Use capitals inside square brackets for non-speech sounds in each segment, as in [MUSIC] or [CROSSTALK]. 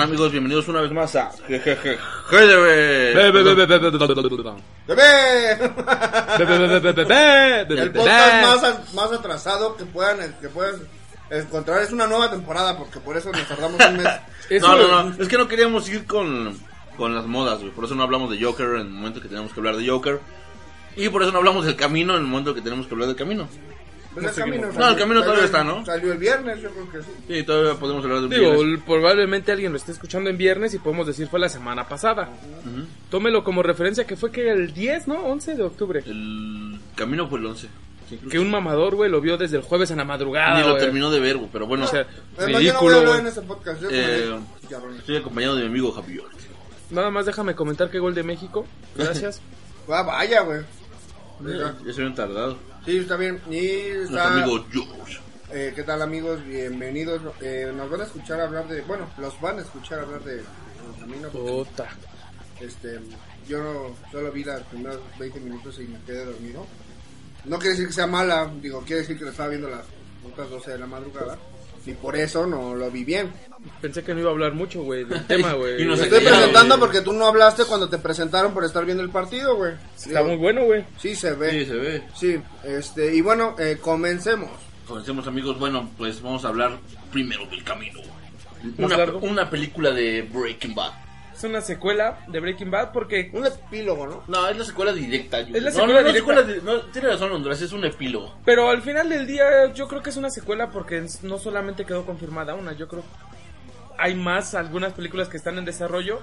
¿qué tal amigos? Bienvenidos una vez más a. El podcast más, a- más atrasado que puedan, que puedan encontrar es una nueva temporada, porque por eso nos tardamos un mes. Eso- No, no, no, es que no queríamos ir con, con las modas, güey. Por eso no hablamos de Joker en el momento que tenemos que hablar de Joker. Y por eso no hablamos del camino en el momento que tenemos que hablar del camino. Pues el camino No, el camino todavía está, ¿no? Salió el viernes, yo creo que sí. Sí, todavía podemos hablar del Digo, viernes. probablemente alguien lo esté escuchando en viernes y podemos decir fue la semana pasada. Tómelo como referencia que fue que el 10, ¿no? 11 de octubre. El camino fue el 11. Sí, creo Que un mamador, güey, lo vio desde el jueves a la madrugada, Ni lo güey. terminó de ver, güey, pero bueno. O sea, no voy a ridículo, güey. en ese podcast. yo Eh, como- cabrones. estoy acompañado de mi amigo Javier. Nada más déjame comentar que gol de México. Gracias. [LAUGHS] Ah, vaya, güey. Ya, ya se habían tardado. Sí, está bien. Y Nuestro está... amigo George. Eh, ¿Qué tal amigos? Bienvenidos. Eh, nos van a escuchar hablar de... Bueno, los van a escuchar hablar de... Camino. Puta. Este, yo no, solo vi los primeros 20 minutos y me quedé dormido. No quiere decir que sea mala, digo, quiere decir que lo estaba viendo las otras 12 de la madrugada. Y por eso no lo vi bien. Pensé que no iba a hablar mucho, güey, del [LAUGHS] tema, güey. Y no sé estoy qué, presentando güey. porque tú no hablaste cuando te presentaron por estar viendo el partido, güey. Está muy bueno, güey. Sí, se Sí, ve. se ve. Sí, este, y bueno, eh, comencemos. Comencemos amigos, bueno, pues vamos a hablar primero del camino. Una, largo. una película de Breaking Bad. Es una secuela de Breaking Bad porque Un epílogo, ¿no? No, es la secuela directa. yo- Es la no, secuela no, no, directa. secuela tiene razón Honduras, es un epílogo. Pero al final del día yo creo que es una secuela porque no solamente quedó confirmada una, yo creo hay más, algunas películas que están en desarrollo.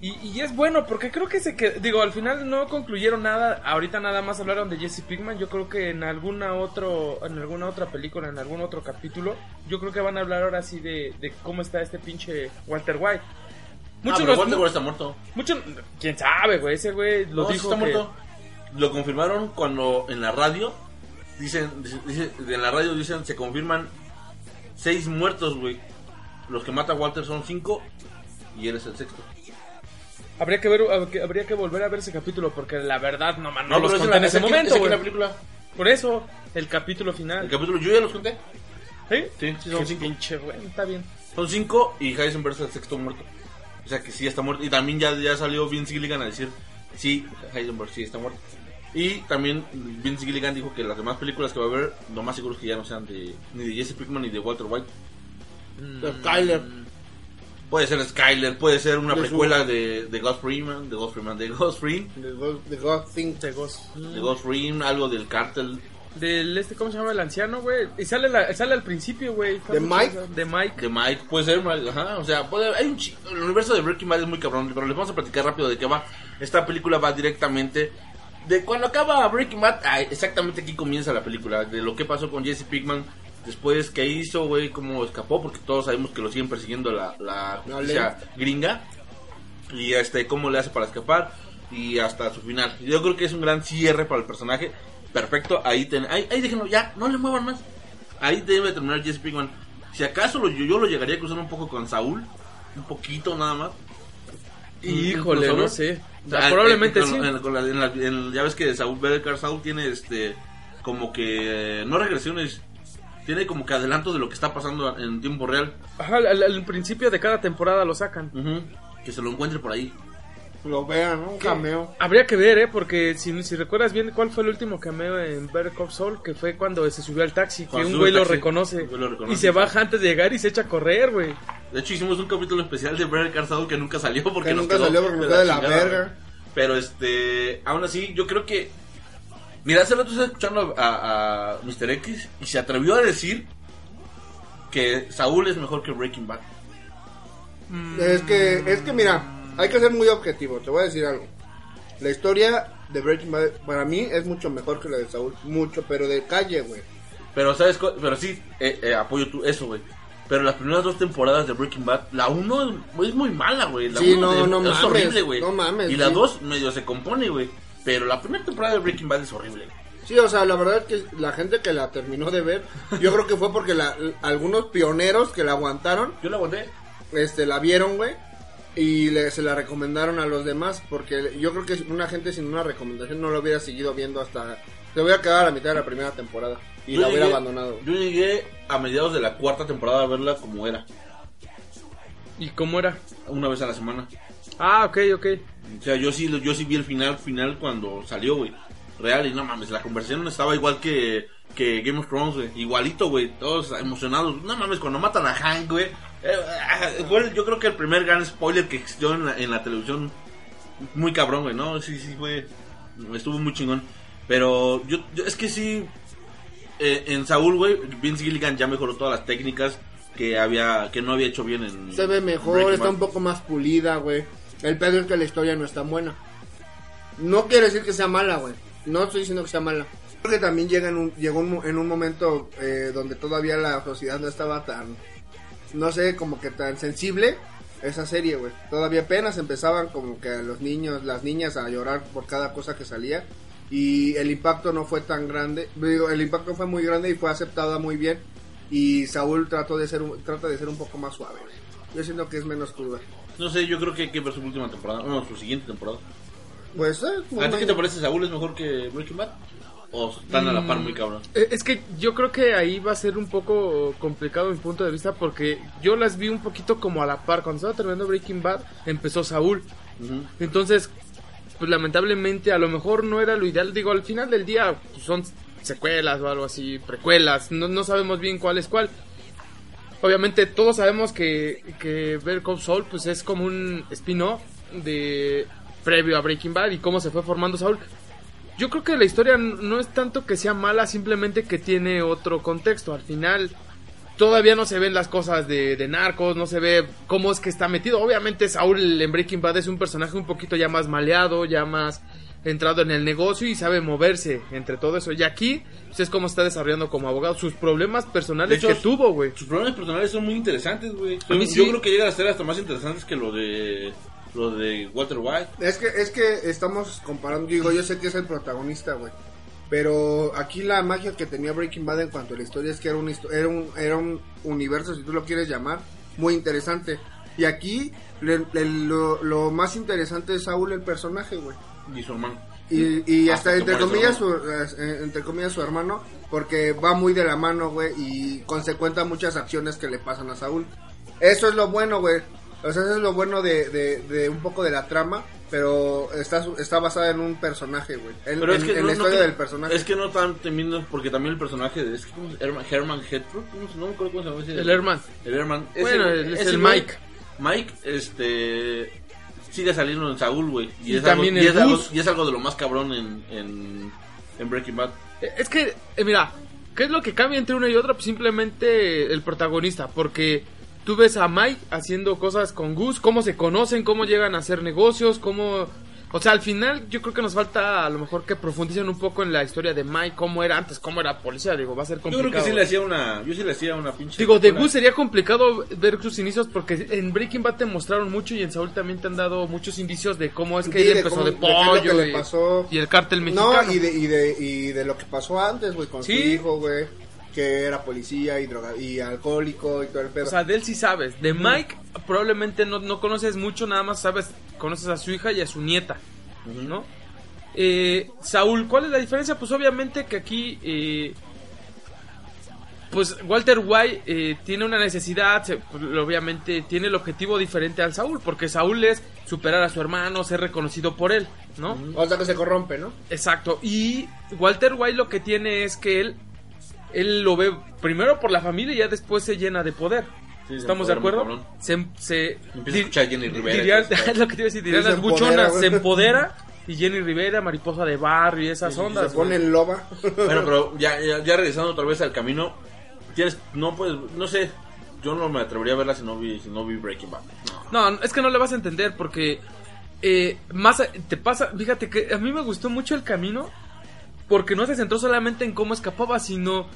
Y, y es bueno porque creo que se que digo, al final no concluyeron nada, ahorita nada más hablaron de Jesse Pinkman, yo creo que en alguna otro en alguna otra película, en algún otro capítulo, yo creo que van a hablar ahora sí de, de cómo está este pinche Walter White. Muchos Muchos ah, pero Walter White está muerto. muchos quién sabe, güey, ese güey lo No, dijo está que- muerto. Lo confirmaron cuando en la radio dicen, dice- dice- en la radio dicen se confirman seis muertos, güey. Los que mata Walter son cinco y él es el sexto. Habría que ver, habría que volver a ver ese capítulo porque la verdad no, man, no, pero los conté en ese momento, güey. la película. Por eso, el capítulo final. El capítulo, yo ya los conté. ¿Sí? Sí, sí, son Qué cinco. pinche, güey, está bien. Son cinco y Heisenberg es el sexto muerto. O sea que sí está muerto. Y también ya, ya salió Vince Gilligan a decir, sí, Heisenberg sí está muerto. Y también Vince Gilligan dijo que las demás películas que va a haber, lo más seguro es que ya no sean de ni de Jesse Pickman ni de Walter White. De Skyler. Puede ser Skyler, puede ser una De su- precuela de, de Ghost Freeman, de Ghost Freeman, de Ghost Freeman, De God Thing. De Ghost. de Ghost Freeman, algo del cártel. Del este, ¿cómo se llama el anciano, güey? Y sale, la- sale al principio, güey. ¿De Mike? De Mike. De Mike, puede ser, ajá, o sea, puede, hay un el universo de Breaking Bad es muy cabrón, pero les vamos a platicar rápido de qué va. Esta película va directamente de cuando acaba Breaking Bad, ah, exactamente aquí comienza la película, de lo que pasó con Jesse Pickman, después qué hizo, güey, cómo escapó, porque todos sabemos que lo siguen persiguiendo la, la justicia gringa, y este, cómo le hace para escapar, y hasta su final. Yo creo que es un gran cierre para el personaje, perfecto, ahí, ten, ahí, ahí déjenlo, ya, no le muevan más. Ahí debe terminar Jesse Pinkman. Si acaso lo, yo, yo lo llegaría a cruzar un poco con Saúl, un poquito nada más. Híjole, Incluso, no sé. O sea, probablemente sí. con- en- con la- en la- en- ya ves que Saúl Becker Saúl tiene este como que eh, no regresiones, tiene como que adelanto de lo que está pasando en tiempo real. Ajá, al, al principio de cada temporada lo sacan. Que se lo encuentre por ahí. Lo vean, ¿no? Un cameo. Habría que ver, ¿eh? Porque si, si recuerdas bien, ¿cuál fue el último cameo en Better Call Saul? Que fue cuando se subió al taxi, que un güey lo reconoce. un güey lo reconoce. Y se baja antes de llegar y se echa a correr, güey. De hecho hicimos un capítulo especial de Better Call Saul que nunca salió porque Que nos nunca quedó salió porque quedó de la chingada, verga. Pero este, aún así, yo creo que. Mira, hace rato estaba escuchando a, a Mr. X y se atrevió a decir que Saúl es mejor que Breaking Bad. Es que, es que mira, hay que ser muy objetivo. Te voy a decir algo. La historia de Breaking Bad para mí es mucho mejor que la de Saúl. Mucho, pero de calle, güey. Pero, ¿sabes? Pero sí, eh, eh, apoyo tú, eso, güey. Pero las primeras dos temporadas de Breaking Bad, la uno es muy mala, güey. La Sí, uno no, de- no es mames, horrible, güey. no mames, Y la sí. dos medio se compone, güey. Pero la primera temporada de Breaking Bad es horrible. Sí, o sea, la verdad es que la gente que la terminó de ver, yo creo que fue porque la, algunos pioneros que la aguantaron, Yo la aguanté. este, la vieron, güey, y le, se la recomendaron a los demás, porque yo creo que una gente sin una recomendación no lo hubiera seguido viendo hasta, se hubiera quedado a la mitad de la primera temporada y Yo la hubiera llegué- abandonado. Yo llegué a mediados de la cuarta temporada a verla como era. ¿Y cómo era? una vez a la semana. Ah, ok, ok. O sea, yo sí, yo sí vi el final, final cuando salió, güey. Real, y no mames, la conversación estaba igual que, que Game of Thrones, güey. Igualito, güey. Todos emocionados. No mames, cuando matan a Hank, güey. Eh, fue, yo creo que el primer gran spoiler que existió en la, en la televisión. Muy cabrón, güey, ¿no? Sí, sí, fue. Estuvo muy chingón. Pero yo, yo es que sí. eh, en Saúl, güey, Vince Gilligan ya mejoró todas las técnicas que había que no había hecho bien en. Se ve mejor, Breaking está Bad. un poco más pulida, güey. El pedo es que la historia no es tan buena. No quiere decir que sea mala, güey. No estoy diciendo que sea mala. Creo que también llega en un, llegó un en un momento eh, donde todavía la sociedad no estaba tan, no sé, como que tan sensible esa serie, güey. Todavía apenas empezaban como que los niños, las niñas a llorar por cada cosa que salía. Y el impacto no fue tan grande. Digo, el impacto fue muy grande y fue aceptada muy bien. Y Saúl trató de ser trata de ser un poco más suave. güey. Yo siento que es menos cruda. No sé, yo creo que hay que ver su última temporada. No, su siguiente temporada. Pues, eh, ¿A ti qué te parece? ¿Saúl es mejor que Breaking Bad? ¿O están a la par muy cabrón? Eh, Es que yo creo que ahí va a ser un poco complicado mi punto de vista porque yo las vi un poquito como a la par. Cuando estaba terminando Breaking Bad, empezó Saúl. Entonces, pues lamentablemente a lo mejor no era lo ideal. Digo, al final del día pues, son secuelas o algo así, precuelas. No, no sabemos bien cuál es cuál. Obviamente todos sabemos que, que Better Call Saul pues es como un spin-off de previo a Breaking Bad y cómo se fue formando Saul. Yo creo que la historia no es tanto que sea mala, simplemente que tiene otro contexto. Al final todavía no se ven las cosas de, de narcos, no se ve cómo es que está metido. Obviamente Saul en Breaking Bad es un personaje un poquito ya más maleado, ya más entrado en el negocio y sabe moverse entre todo eso. Y aquí pues, es como está desarrollando como abogado sus problemas personales hecho, que tuvo, güey. Sus problemas personales son muy interesantes, güey. Yo sí. creo que llegan a ser hasta más interesantes que lo de lo de Walter White. es que, es que estamos comparando, digo, yo sé que es el protagonista, güey. Pero aquí la magia que tenía Breaking Bad en cuanto a la historia es que era un, era un, era un universo, si tú lo quieres llamar, muy interesante. Y aquí le- le- lo, lo más interesante es Saúl, el personaje, güey. Y su hermano. Y, y Hasta hasta entre comillas, su, eh, entre comillas su hermano, porque va muy de la mano, güey, y consecuenta muchas acciones que le pasan a Saúl. Eso es lo bueno, güey. O sea, eso es lo bueno de, de, de un poco de la trama, pero está, su- está basada en un personaje, güey. En, Pero en- es que en no, la no historia que- del personaje. Es que no están temiendo porque también el personaje de es que ¿cómo se- Herman, Herman Hedford, ¿cómo se- no me acuerdo cómo se llama ese. El Herman. El Herman. Bueno, Ese- es ese el Mike. Mike, este sigue saliendo en Saúl, güey. Y es también algo, y el es algo, y es algo de lo más cabrón en, en, en Breaking Bad. Eh, Es que, eh, mira, ¿qué es lo que cambia entre una y otra? Pues simplemente el protagonista, porque tú ves a Mike haciendo cosas con Gus, cómo se conocen, cómo llegan a hacer negocios, cómo... O sea, al final yo creo que nos falta a lo mejor que profundicen un poco en la historia de Mike, cómo era antes, cómo era policía, digo, va a ser Yo complicado. creo que sí le hacía una, yo sí le hacía una pinche Digo, de. Gus sería complicado ver sus inicios porque en Breaking Bad te mostraron mucho y en Saúl también te han dado muchos indicios de cómo es que Sí, él de empezó cómo- de pollo y, pasó. y el cártel mexicano. No, y de, y, de, y de lo que pasó antes, güey, con Sí. su hijo, güey, que era policía y droga y alcohólico y todo el pedo. O sea, de él sí sabes. De Mike probablemente no, no conoces mucho, nada más sabes, conoces a su hija y a su nieta, ¿no? Eh, Saúl, ¿cuál es la diferencia? Pues obviamente que aquí, eh, pues Walter White eh, tiene una necesidad, se- pues, obviamente tiene el objetivo diferente al Saúl, porque Saúl es superar a su hermano, ser reconocido por él, ¿no? o sea, que se corrompe, ¿no? Exacto. Y Walter White lo que tiene es que él, él lo ve primero por la familia y ya después se llena de poder. Sí, ¿Estamos de acuerdo? Se, se Empieza a escuchar a Jenny Rivera eso. es [LAUGHS] lo que te iba a decir, dirían las empodera, buchonas, se empodera y Jenny Rivera, mariposa de barrio y esas ondas. se pone loba. [LAUGHS] Bueno, pero ya, ya, ya regresando otra vez al camino, tienes, no puedes, no sé, yo no me atrevería a verla si no vi, si no vi Breaking Bad. No. No, es que no le vas a entender porque eh, más a- te pasa, fíjate que a mí me gustó mucho el camino porque no se centró solamente en cómo escapaba, sino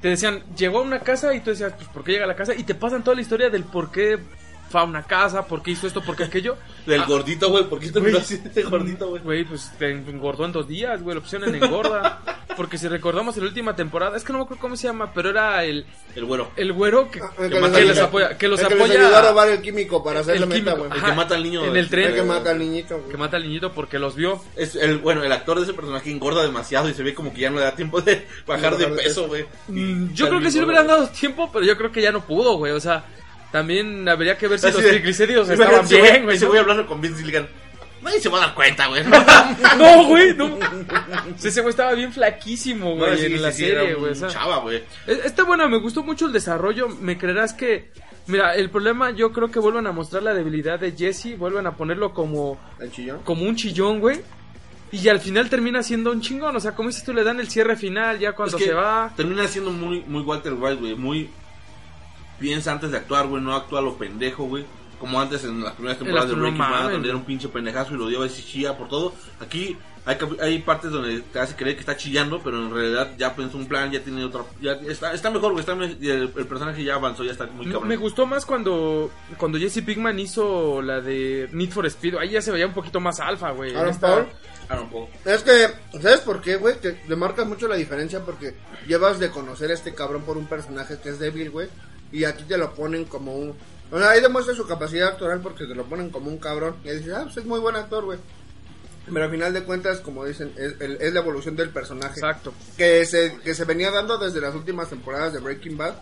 te decían, llegó a una casa y tú decías, pues ¿por qué llega a la casa? Y te pasan toda la historia del por qué fue a una casa, por qué hizo esto, por qué aquello. Del Ah, gordito, güey, ¿por qué terminó así de gordito, güey? Güey, pues te engordó en dos días, güey, la opción en engorda. Porque si recordamos en la última temporada, es que no me acuerdo cómo se llama, pero era el, El güero. el güero que, El que les les ayuda- apoya, que los el apoya les ayudó a robar el químico para hacerle el meta, químico. güey. El que mata al niño en el tren. El que mata al niñito, güey. que mata al niñito porque los vio. Es el, bueno, el actor de ese personaje engorda demasiado y se ve como que ya no le da tiempo de bajar de peso, güey. Mm, Yo creo que sí le hubieran dado tiempo, pero yo creo que ya no pudo, güey. O sea, También habría que ver si Así los de- triglicéridos Imagínate, estaban bien, güey. Ese ¿no? voy hablando con Vince Gilligan. Nadie se va a dar cuenta, güey. No, [LAUGHS] güey, no. Sí, ese güey estaba bien flaquísimo, güey, sí, en la sí, sí, era serie, un güey. o sea. Chava, güey. Es- Está bueno, me gustó mucho el desarrollo. Me creerás que. Mira, el problema yo creo que vuelven a mostrar la debilidad de Jesse. Vuelven a ponerlo como, El chillón. como un chillón, güey. Y al final termina siendo un chingón. O sea, como dices tú, le dan el cierre final ya cuando Es que se va. Termina siendo muy, muy Walter White, güey. Muy. Piensa antes de actuar, güey. No actúa lo pendejo, güey. Como antes en las primeras temporadas de Breaking Bad, donde era un pinche pendejazo y lo dio a chilla por todo. Aquí hay, hay partes donde te hace creer que está chillando, pero en realidad ya pensó un plan, ya tiene otra. Ya está, está mejor, güey. Está, el, el personaje ya avanzó, ya está muy cabrón. Me gustó más cuando, cuando Jesse Pinkman hizo la de Need for Speed. Ahí ya se veía un poquito más alfa, güey. Aaron esta- Paul. Ah, un poco. Es que, ¿sabes por qué, güey? Que le marcas mucho la diferencia porque llevas de conocer a este cabrón por un personaje que es débil, güey. Y aquí te lo ponen como un... O sea, ahí demuestra su capacidad actoral porque te lo ponen como un cabrón. Y dices, ah, pues es muy buen actor, güey. Pero al final de cuentas, como dicen, es, el- es la evolución del personaje. Exacto. Que se, que se venía dando desde las últimas temporadas de Breaking Bad.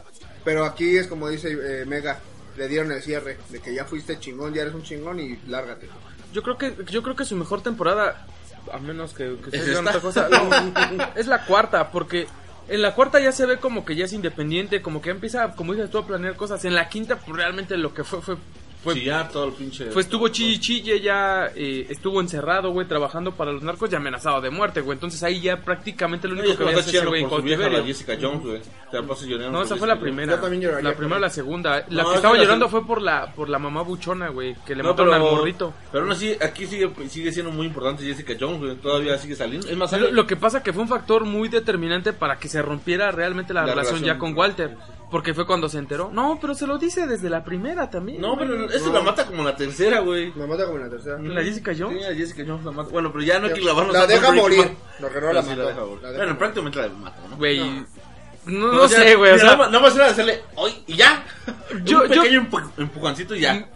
Pero aquí es como dice eh, Mega, le dieron el cierre. De que ya fuiste chingón, ya eres un chingón y lárgate. Yo creo que yo creo que su mejor temporada, a menos que, que ¿Es ustedes digan esta? otra cosa, no, [LAUGHS] es la cuarta, porque en la cuarta ya se ve como que ya es independiente, como que empieza, como dices tú, a planear cosas. En la quinta, pues realmente lo que fue fue fue, Chillar todo el pinche. fue estuvo chille chille, ya eh, estuvo encerrado, güey, trabajando para los narcos y amenazado de muerte, güey. Entonces ahí ya prácticamente lo único que es ese güey vieja, la. Jessica Jones, güey. Te la pasas llorando No, esa fue la primera. Yo también lloraría La primera o la segunda. La No, que estaba la llorando fue por la por la mamá buchona, güey, que le No, mataron pero, al morrito. pero aún así, aquí sigue, sigue siendo muy importante Jessica Jones, güey. Todavía sigue saliendo. Es más, Lo, que pasa que fue un factor muy determinante para que se rompiera realmente la, La relación, relación. ya con Walter. Porque fue cuando se enteró. No, pero se lo dice desde la primera también. No, güey. pero eso No. la mata como la tercera, güey. Me mata como la tercera. ¿La Jessica Jones? Sí, a Jessica Jones la mata. Bueno, pero ya no hay que clavarnos La deja morir. Lo que no la sí mató. deja morir. La Bueno, prácticamente la mata, ¿no? Güey. No. No, no ya- sé, güey. O sea, nada más- era hacerle hoy y ya. Yo- un yo- pequeño empujoncito y ya.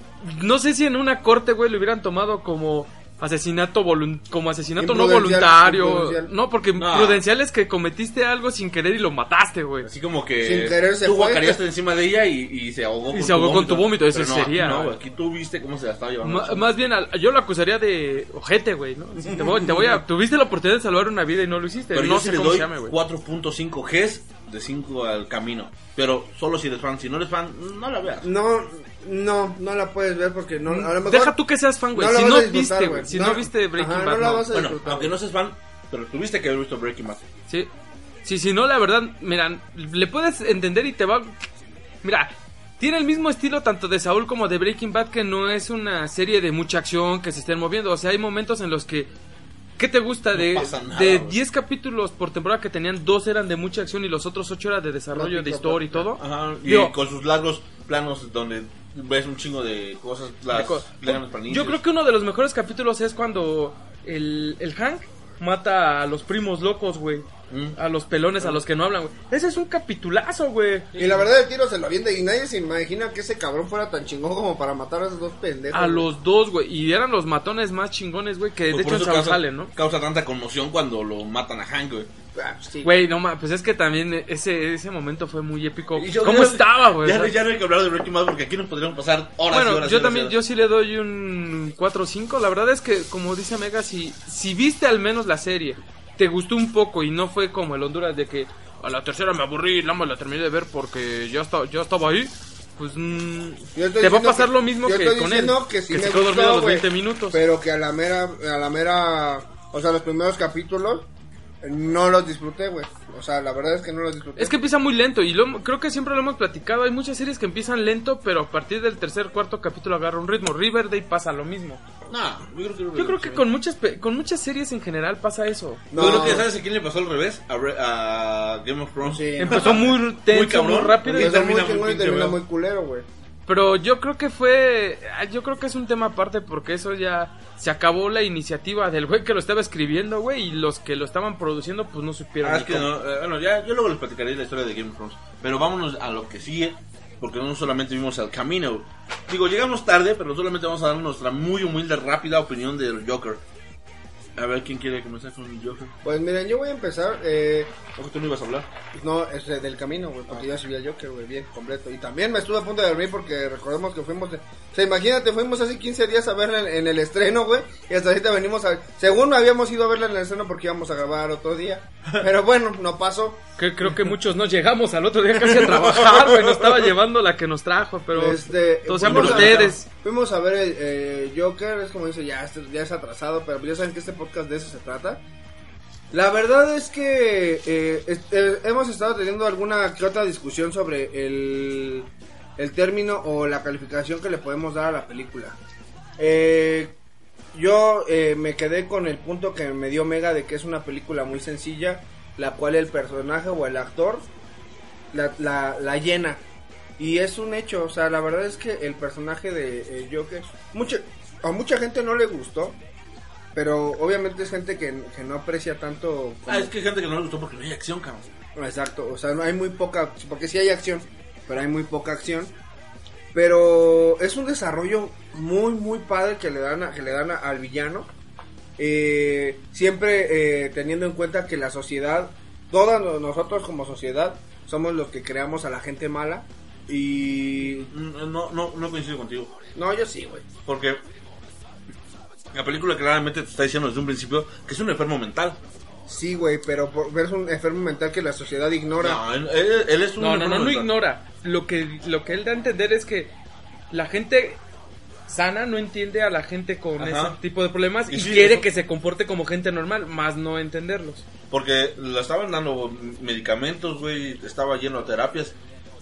no sé si en una corte, güey, lo hubieran tomado como asesinato volun- como asesinato no voluntario. No, porque No. prudencial es que cometiste algo sin querer y lo mataste, güey. Así como que Sin querer se tú guacareaste encima de ella y, y se ahogó Y se ahogó con tu vómito, eso no, sería- Aquí, no, güey, aquí tú viste cómo se la estaba llevando. Ma- más bien, yo lo acusaría de ojete, güey, ¿no? [LAUGHS] Te voy, te voy a... Tuviste la oportunidad de salvar una vida y no lo hiciste. Pero no yo sé le cómo doy llame, güey. 4.5 Gs de 5 al camino. Pero solo si eres fan. Si no eres fan, no la veas. No, no, no la puedes ver porque no. A lo mejor Deja tú que seas fan, güey. no si no viste, güey. Si no, No, viste Breaking ajá, Bad, no la no. vas a- Bueno, aunque no seas fan, pero tuviste que haber visto Breaking Bad. Sí. Sí, si no, la verdad, mira, le puedes entender y te va... Mira, tiene el mismo estilo tanto de Saúl como de Breaking Bad, que no es una serie de mucha acción que se estén moviendo. O sea, hay momentos en los que... ¿Qué te gusta? No De, nada, de güey. 10 capítulos por temporada que tenían, dos eran de mucha acción y los otros 8 eran de desarrollo de historia y todo. Ajá, y Digo, con sus largos planos donde ves un chingo de cosas, las de co- planos para niños. Yo creo que uno de los mejores capítulos es cuando el, el Hank mata a los primos locos, güey. Mm. A los pelones, a los que no hablan, güey. Ese es un capitulazo, güey. Y la verdad el tiro se lo avienta y nadie se imagina que ese cabrón fuera tan chingón como para matar a esos dos pendejos. A güey. los dos, güey. Y eran los matones más chingones, güey, que Pues de hecho en causa, salen, ¿no? Causa tanta conmoción cuando lo matan a Hank, güey. Ah, sí. Güey, no mames, pues es que también ese, ese momento fue muy épico. Yo- ¿Cómo estaba, güey? Ya, ya no hay que hablar de Breaking Bad porque aquí nos podríamos pasar horas y Bueno, horas. y yo horas también, y yo horas. sí le doy un 4 o 5. La verdad es que, como dice Mega, si, si viste al menos la serie, te gustó un poco y no fue como el Honduras de que a la tercera me aburrí y la más la terminé de ver porque ya, estaba ya estaba ahí, pues mm, Yo estoy te va a pasar que- lo mismo yo que estoy con él. que sí me se quedó dormido los güey, 20 minutos. Pero que a la mera, a la mera, o sea, los primeros capítulos no los disfruté, güey. O sea, la verdad es que no los disfruté. Es que empieza muy lento y lo, creo que siempre lo hemos platicado. Hay muchas series que empiezan lento, pero a partir del tercer, cuarto capítulo agarra un ritmo. Riverdale pasa lo mismo. No, yo creo que, Yo creo que con muchas, pe- con muchas series en general pasa eso. No. Creo que ¿sabes a quién le pasó al revés? A, Re- a Game of Thrones. Sí. Empezó muy [LAUGHS] tenso, muy, cabrón. rápido y muy termina muy chingón y pinche termina muy culero, güey. Pero yo creo que fue. ah, Yo creo que es un tema aparte porque eso ya. Se acabó la iniciativa del güey que lo estaba escribiendo, güey. Y los que lo estaban produciendo, pues no supieron. Ah, es que no, eh, bueno, ya, yo luego les platicaré la historia de Game of Thrones. Pero vámonos a lo que sigue, porque no solamente vimos el camino. Digo, llegamos tarde, pero solamente vamos a dar nuestra muy humilde, rápida opinión del Joker. A ver, ¿quién quiere comenzar con el Joker? Pues miren, yo voy a empezar. Eh, ¿O que tú no ibas a hablar? no, es eh, del camino, güey, porque ya subí el Joker, güey, bien, completo. Y también me estuve a punto de dormir porque recordemos que fuimos. de- o sea, imagínate, fuimos hace 15 días a verla en, en el estreno, güey. Y hasta ahorita venimos a. Según habíamos ido a verla en el estreno porque íbamos a grabar otro día. [LAUGHS] Pero bueno, no pasó. Que creo que muchos no llegamos al otro día casi a trabajar, güey. Nos estaba llevando la que nos trajo, pero. Este, todos sean por a- ustedes. Fuimos a ver el eh, Joker, es como dice, ya, este- ya es atrasado, pero ya saben que este de eso se trata. La verdad es que eh, eh, hemos estado teniendo alguna que otra discusión sobre el, el término o la calificación que le podemos dar a la película. Eh, yo eh, me quedé con el punto que me dio Mega de que es una película muy sencilla, la cual el personaje o el actor la, llena. Y es un hecho, o sea, la verdad es que el personaje de Joker, a mucha gente no le gustó, pero obviamente es gente que, que no aprecia tanto. como- Ah, es que hay gente que no le gustó porque no hay acción, cabrón. Exacto, o sea, no hay muy poca, porque sí hay acción, pero hay muy poca acción. Pero es un desarrollo muy, muy padre que le dan, a- que le dan a- al villano. Eh, siempre eh, teniendo en cuenta que la sociedad, todos no- nosotros como sociedad, somos los que creamos a la gente mala. Y... Mm, No, no, no coincido contigo. No, yo sí, güey. Porque la película claramente te está diciendo desde un principio que es un enfermo mental. Sí, güey, pero, por, pero es un enfermo mental que la sociedad ignora. No, él, es un No, no, enfermo no, no mental. ignora. Lo que, lo que él da a entender es que la gente sana no entiende a la gente con Ajá. ese tipo de problemas y, Y sí, quiere eso- que se comporte como gente normal, más no entenderlos. Porque le estaban dando medicamentos, güey, estaba lleno de terapias.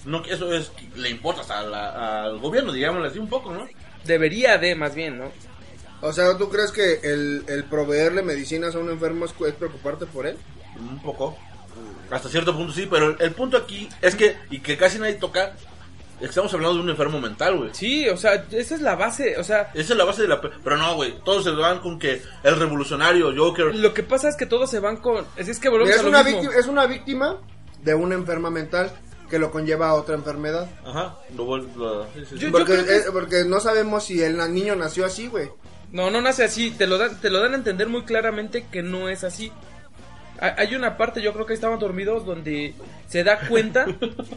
No, que eso es, le importa hasta a la- al gobierno, digámosle así un poco, ¿no? Debería de, más bien, ¿no? O sea, ¿tú crees que el, el proveerle medicinas a un enfermo es, es preocuparte por él? Un poco. Hasta cierto punto sí, pero el, el punto aquí es que, y que casi nadie toca, estamos hablando de un enfermo mental, güey. Sí, o sea, esa es la base, o sea, Esa es la base de la... pe- Pero no, güey, todos se van con que el revolucionario, Joker... lo que pasa es que todos se van con... Es, es que volvemos Mira, es, a lo una mismo. víctima, es una víctima de una enferma mental que lo conlleva a otra enfermedad. Ajá, lo vuelvo... sí, sí, sí. Yo- Porque, creo que- eh, porque no sabemos si el niño nació así, güey. No, no nace así, te lo dan, te lo dan a entender muy claramente que no es así. Ha- Hay una parte, yo creo que estaban dormidos, donde se da cuenta,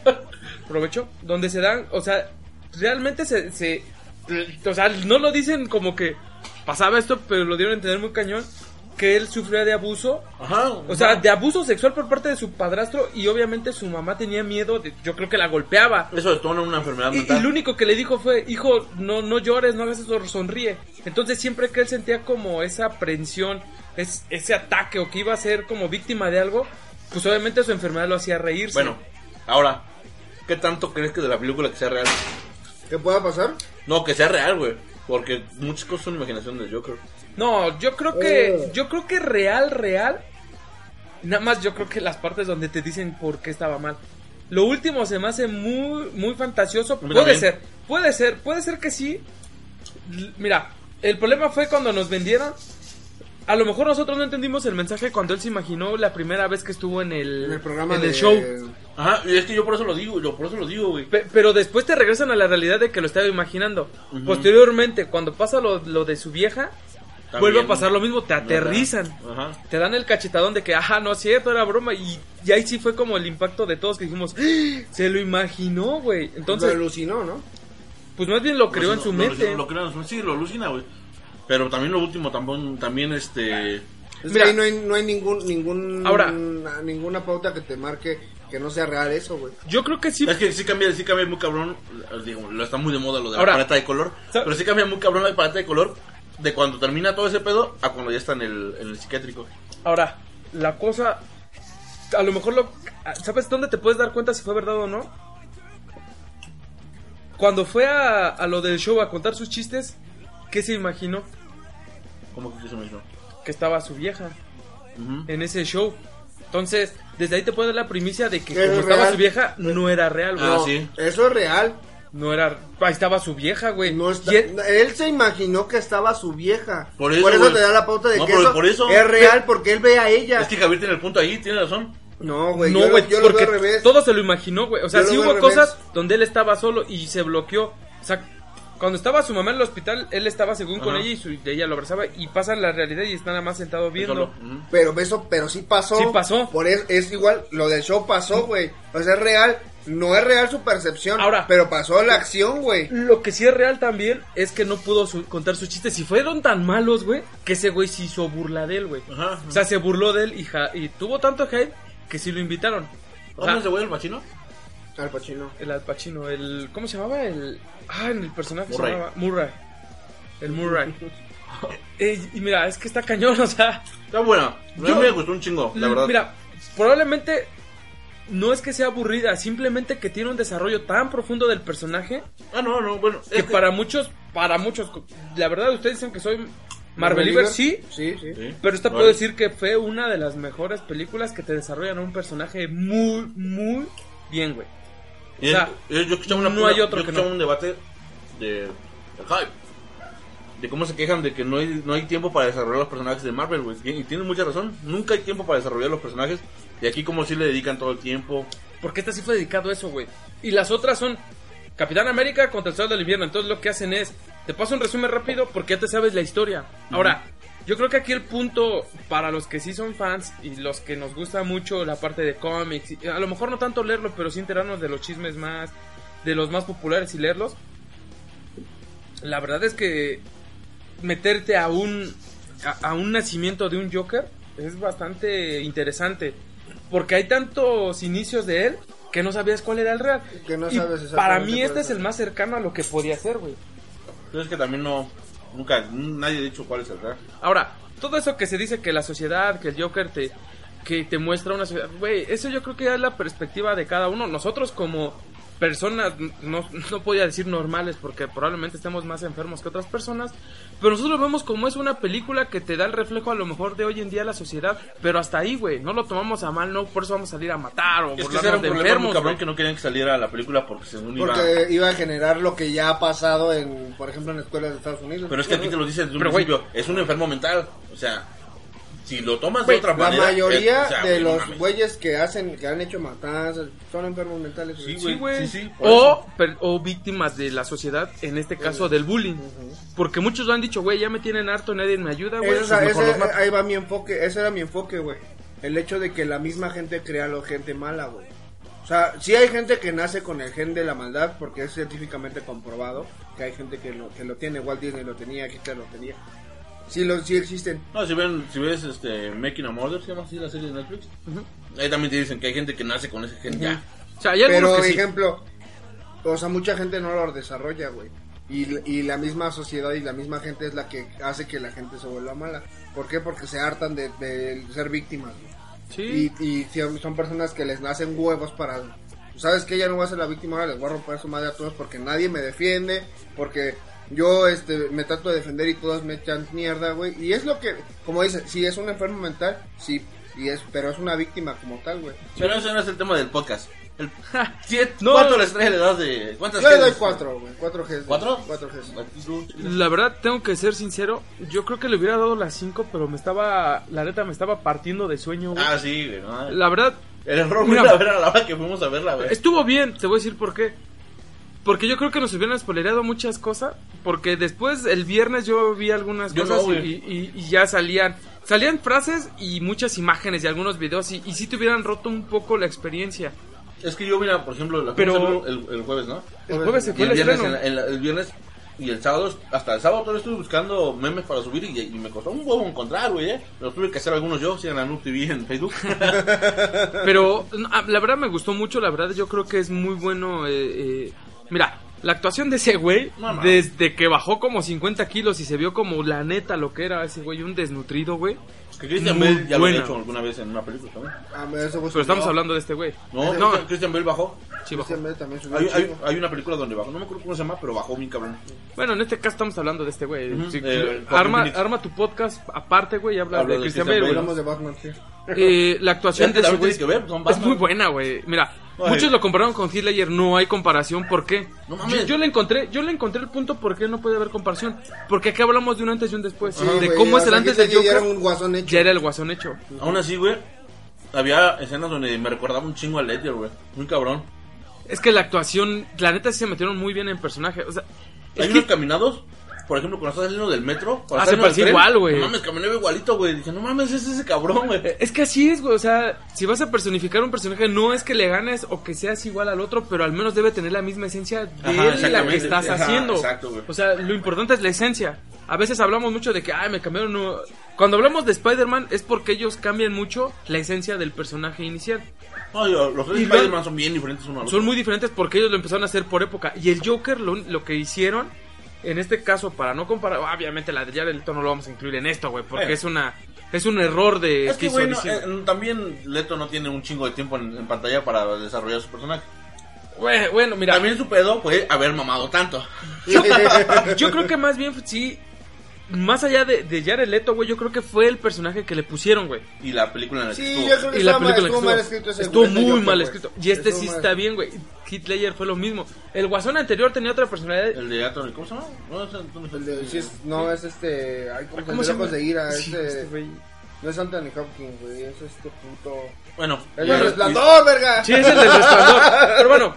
[LAUGHS] provecho, donde se dan, o sea, realmente se, se, o sea, no lo dicen como que pasaba esto, pero lo dieron a entender muy cañón, que él sufría de abuso, Ajá. o sea, de abuso sexual por parte de su padrastro y obviamente su mamá tenía miedo, de, yo creo que la golpeaba. Eso detona una enfermedad Y, y mental. lo único que le dijo fue, hijo, no, no llores, no hagas eso, sonríe. Entonces siempre que él sentía como esa aprensión, es, ese ataque o que iba a ser como víctima de algo, pues obviamente su enfermedad lo hacía reírse. Bueno, ahora, ¿qué tanto crees que de la película que sea real? ¿Qué pueda pasar? No, que sea real, güey. Porque muchas cosas son imaginación del Joker. No, yo creo que, Eh. yo creo que real, real, nada más yo creo que las partes donde te dicen por qué estaba mal. Lo último se me hace muy, muy fantasioso. Puede también. ser, puede ser, puede ser que sí. L- Mira, el problema fue cuando nos vendieron. A lo mejor nosotros no entendimos el mensaje cuando él se imaginó la primera vez que estuvo en el, En el programa en de... el show. Ajá, y es que yo por eso lo digo, yo por eso lo digo, güey. Pe- pero después te regresan a la realidad de que lo estaba imaginando. Posteriormente, cuando pasa lo, lo de su vieja, También. vuelve a pasar lo mismo, te aterrizan. Ajá. Te dan el cachetadón de que, ajá, no es cierto, era broma. Y, y ahí sí fue como el impacto de todos que dijimos, ¡Ah! se lo imaginó, güey. Entonces, lo alucinó, ¿no? pues más bien lo creó en su lo- mente. Lo, lo creó en su Sí, lo alucina, güey. Pero también lo último, también, también este... Es Mira. que ahí no hay, no hay ningún, ningún, Ahora. ninguna pauta que te marque que no sea real eso, güey. Yo creo que sí. Es que sí cambia, sí cambia muy cabrón, digo, lo está muy de moda lo de Ahora, la paleta de color, pero sí cambia muy cabrón la paleta de color de cuando termina todo ese pedo a cuando ya está en el, en el psiquiátrico. Ahora, la cosa. A lo mejor lo. ¿Sabes dónde te puedes dar cuenta si fue verdad o no? Cuando fue a, a lo del show a contar sus chistes, ¿qué se imaginó? ¿Cómo que se hizo? Que estaba su vieja en ese show. Entonces, desde ahí te puede dar la primicia de que como es estaba real. su vieja, no era real, güey. Ah, No, sí. Eso es real. No era. Ahí estaba su vieja, güey. No está- él- él, se imaginó que estaba su vieja. Por eso, güey. te da la pauta de No, que pero eso, por eso- es real porque él ve a ella. Es que Javier tiene el punto ahí, tiene razón. No, güey. no, yo, lo- güey, yo lo porque veo al revés. todo se lo imaginó, güey. O sea, Yo sí hubo cosas donde él estaba solo y se bloqueó. O sea, Cuando estaba su mamá en el hospital, él estaba según con ella y su- ella lo abrazaba y pasa la realidad y está nada más sentado viendo. Pero eso, pero sí pasó. Sí pasó. Por eso es igual, lo del show pasó, güey. O sea, es real. No es real su percepción. Ahora- pero pasó la acción, güey. Lo que sí es real también es que no pudo su- contar sus chistes. Y fueron tan malos, güey, que ese güey se hizo burla de él, güey. Ajá. O sea, se burló de él y, ja- y tuvo tanto hate que sí lo invitaron. O ¿Cómo sea, se güey el machino? Al Pacino. el Al Pacino, el... ¿Cómo se llamaba? El... Ah, en el personaje Murray. se llamaba... Murray. El Murray. [LAUGHS] Eh, y mira, es que está cañón, [LAUGHS] o sea... Está buena. Yo- me gustó un chingo, la verdad. Mira, probablemente no es que sea aburrida, simplemente que tiene un desarrollo tan profundo del personaje Ah, no, no, bueno. que es que- para muchos, para muchos, la verdad ustedes dicen que soy Marveliver, sí, Sí, sí. Sí. pero esta Vale. puedo decir que fue una de las mejores películas que te desarrollan un personaje muy, muy bien, güey. Y o sea, es- yo escuchaba una, no hay otro yo que escuchaba no. un debate de, de hype. De cómo se quejan de que no hay, no hay tiempo para desarrollar los personajes de Marvel, güey. Y tienen mucha razón. Nunca hay tiempo para desarrollar los personajes. Y aquí como si le dedican todo el tiempo. Porque esta sí fue dedicado a eso, güey. Y las otras son Capitán América contra el Sol del Invierno. Entonces lo que hacen es, te paso un resumen rápido porque ya te sabes la historia. Ahora, yo creo que aquí el punto para los que sí son fans y los que nos gusta mucho la parte de cómics, a lo mejor no tanto leerlo, pero sí enterarnos de los chismes más, de los más populares y leerlos. La verdad es que meterte a un a, a un nacimiento de un Joker es bastante interesante porque hay tantos inicios de él que no sabías cuál era el real. Que no Y sabes exactamente para mí este es el el- más cercano a lo que podía ser, güey. Pero es que también no... Nunca, nadie ha dicho cuál es el real. Ahora, todo eso que se dice que la sociedad, que el Joker te que te muestra una sociedad, güey, eso yo creo que ya es la perspectiva de cada uno. Nosotros como personas, no, no podía decir normales porque probablemente estemos más enfermos que otras personas, pero nosotros lo vemos como es una película que te da el reflejo a lo mejor de hoy en día la sociedad, pero hasta ahí, güey, no lo tomamos a mal, no por eso vamos a salir a matar o Es que era un de problema muy enfermos, cabrón que no querían que saliera la película porque según iba... Porque iba a generar lo que ya ha pasado en, por ejemplo, en escuelas de Estados Unidos. Pero es que aquí te lo dice desde un Pero, güey. principio. Es un enfermo mental. O sea, si lo tomas de otra La manera... mayoría o sea, de los mames. güeyes que hacen, que han hecho matanzas, son enfermos mentales. Sí, Sí, güey. Sí, sí, por o, per- o víctimas de la sociedad, en este caso del bullying. Porque muchos lo han dicho, güey, ya me tienen harto, nadie me ayuda, güey. Ese- pues ese- ahí va mi enfoque, ese era mi enfoque, güey. El hecho de que la misma gente crea la gente mala, güey. O sea, sí hay gente que nace con el gen de la maldad, porque es científicamente comprobado que hay gente que lo, que lo tiene, Walt Disney lo tenía, Hitler lo tenía. Sí, lo, sí existen. No, si, ven, si ves este, Making a Murder, se llama así la serie de Netflix. Ahí también te dicen que hay gente que nace con ese gen ya. O sea, hay Pero, sí. ejemplo, o sea, mucha gente no lo desarrolla, güey. Y, y la misma sociedad y la misma gente es la que hace que la gente se vuelva mala. ¿Por qué? Porque se hartan de, de ser víctimas, güey. Sí. Y, y son son personas que les nacen huevos para... ¿Sabes que Ya no voy a ser la víctima, ahora les voy a romper su madre a todos porque nadie me defiende, porque yo este me trato de defender y todos me echan mierda, güey. Y es lo que, como dice, si es un enfermo mental, sí, y es, pero es una víctima como tal, güey. Pero ese no es el tema del podcast. El, [LAUGHS] siete, No. ¿Cuánto les trae le das de...? ¿Cuántas Yo le Gs? doy cuatro, güey, cuatro Gs. ¿Cuatro? Cuatro Gs. La verdad, tengo que ser sincero. Yo creo que le hubiera dado las 5, pero me estaba. La neta, me estaba partiendo de sueño, güey. Ah, sí, güey. no. La verdad, El error Mira. fue a ver a la hora que fuimos a verla, güey. estuvo bien. Te voy a decir por qué. Porque yo creo que nos hubieran spoilereado muchas cosas. Porque después, el viernes, yo vi algunas Yo cosas no, y, güey. y- y ya salían. Salían frases y muchas imágenes y algunos videos. Y, y sí te hubieran roto un poco la experiencia. Es que yo, mira, por ejemplo, la Pero- el, el jueves, ¿no? El jueves se fue el el viernes, en la- en la- el viernes y el sábado, hasta el sábado todavía estuve buscando memes para subir y, y me costó un huevo encontrar, güey, ¿eh? Los tuve que hacer algunos yo, sigan a Noob TV en Facebook. [LAUGHS] Pero ah, la verdad me gustó mucho, la verdad yo creo que es muy bueno. eh, eh, mira, la actuación de ese güey, desde que bajó como 50 kilos y se vio como la neta lo que era ese güey, un desnutrido, güey. que Christian Muy Bale ya lo había hecho alguna vez en una película también. Ah, me- Pero estamos subió. hablando de este güey. No, no, Christian, Christian Bale bajó. Sí bajó. Hay, hay, hay una película donde bajó, no me acuerdo cómo se llama, pero bajó bien cabrón. Bueno, en este caso estamos hablando de este güey. Ujú, Sí, eh, arma, arma tu podcast aparte, güey, y habla Hablo de de Christian Bale. Hablamos de Batman, sí. Eh, la actuación Es de que güey son es muy buena, güey. Mira, Ay. muchos lo compararon con Heath Ledger, no hay comparación, ¿por qué? No mames. yo, yo le encontré, yo le encontré el punto por qué no puede haber comparación, porque aquí hablamos de un antes y un después, Sí, de cómo es el antes del Ledger ya Joker, era un guasón hecho. ya era el guasón hecho. Aún así, güey, había escenas donde me recordaba un chingo a Ledger, güey. Muy cabrón. Es que la actuación, la neta sí se metieron muy bien en personaje. O sea, Hay unos que caminados, por ejemplo, cuando estás saliendo del metro. Ah, se parecía igual, güey. No mames, caminaba igualito, güey. Dije, no mames, es ese cabrón, güey. Es que así es, güey. O sea, si vas a personificar un personaje, no es que le ganes o que seas igual al otro, pero al menos debe tener la misma esencia de Ajá, él la que estás Ajá, haciendo. exacto, güey. O sea, lo importante es la esencia. A veces hablamos mucho de que, ay, me cambiaron. no". Cuando hablamos de Spider-Man es porque ellos cambian mucho la esencia del personaje inicial. No, yo, los tres Y Spider-Man son bien diferentes uno al otro. Son muy diferentes porque ellos lo empezaron a hacer por época. Y el Joker, lo, lo que hicieron, en este caso, para no comparar, obviamente la de Jared Leto no lo vamos a incluir en esto, güey, porque Eh. es una es un error de Es que, güey, no, eh, también Leto no tiene un chingo de tiempo en, en pantalla para desarrollar su personaje. Güey, bueno, mira, También su pedo fue haber mamado tanto. yo [LAUGHS] creo que más bien sí, más allá de, de Jared Leto, güey, yo creo que fue el personaje que le pusieron, güey. Y la película en la que Sí, estuvo. yo creo que Y la mal- película estuvo mal escrito ese estuvo muy Joker, mal escrito. Y este Estuvo sí mal está bien, güey. Heath Ledger fue lo mismo. El Guasón anterior tenía otra personalidad. El de Anthony, ¿cómo se llama? No, sé. El de- sí es- no, es este. Ay, ¿cómo, ¿Cómo se llama? de ira. Sí, este, este no es Anthony Hopkins, güey. Es este puto. Bueno, El del resplandor, verga. Sí, es el del resplandor. [LAUGHS] Pero bueno,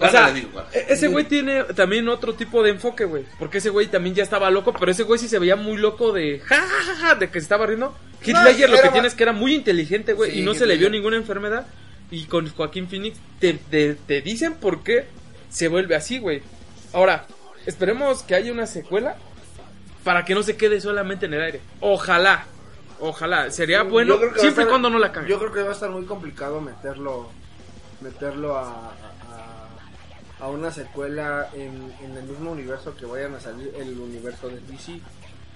o sea, e- ese güey tiene también otro tipo de enfoque, güey. Porque ese güey también ya estaba loco, pero ese güey sí se veía muy loco de ja, ja, ja, ja, de que se estaba riendo. Heath No, Ledger lo que ma- tiene es que era muy inteligente, güey, Sí, y no se le vio ninguna enfermedad. Y con Joaquín Phoenix te, te, te dicen por qué se vuelve así, güey. Ahora, esperemos que haya una secuela para que no se quede solamente en el aire. Ojalá, ojalá. Sería bueno siempre y estar- cuando no la caguen. Yo creo que va a estar muy complicado meterlo. Meterlo a. a, a una secuela en, en el mismo universo que vayan a salir el universo de DC.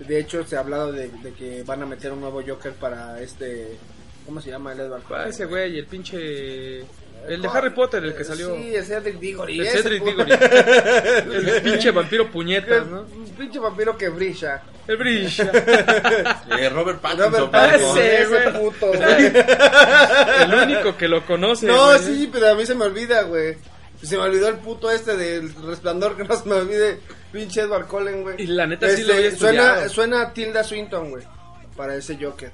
De hecho, se ha hablado de, de que van a meter un nuevo Joker para este. ¿Cómo se llama el Edward? Ah, ese güey, el pinche. El de Harry Potter, el que salió. Sí, el Cedric Diggory. el ese Cedric Diggory. [LAUGHS] el pinche vampiro puñetas, ¿no? Un pinche vampiro que brilla. El Brisha. [LAUGHS] Eh, Robert Pattinson. Robert. Pattinson, ese, ese güey. puto, [LAUGHS] güey. El único que lo conoce. No, güey. sí, pero a mí se me olvida, güey. Se me olvidó el puto este del resplandor, que no se me olvide. Pinche Edward Cullen, güey. Y la neta sí Este, lo había suena, suena a Tilda Swinton, güey. Para ese Joker.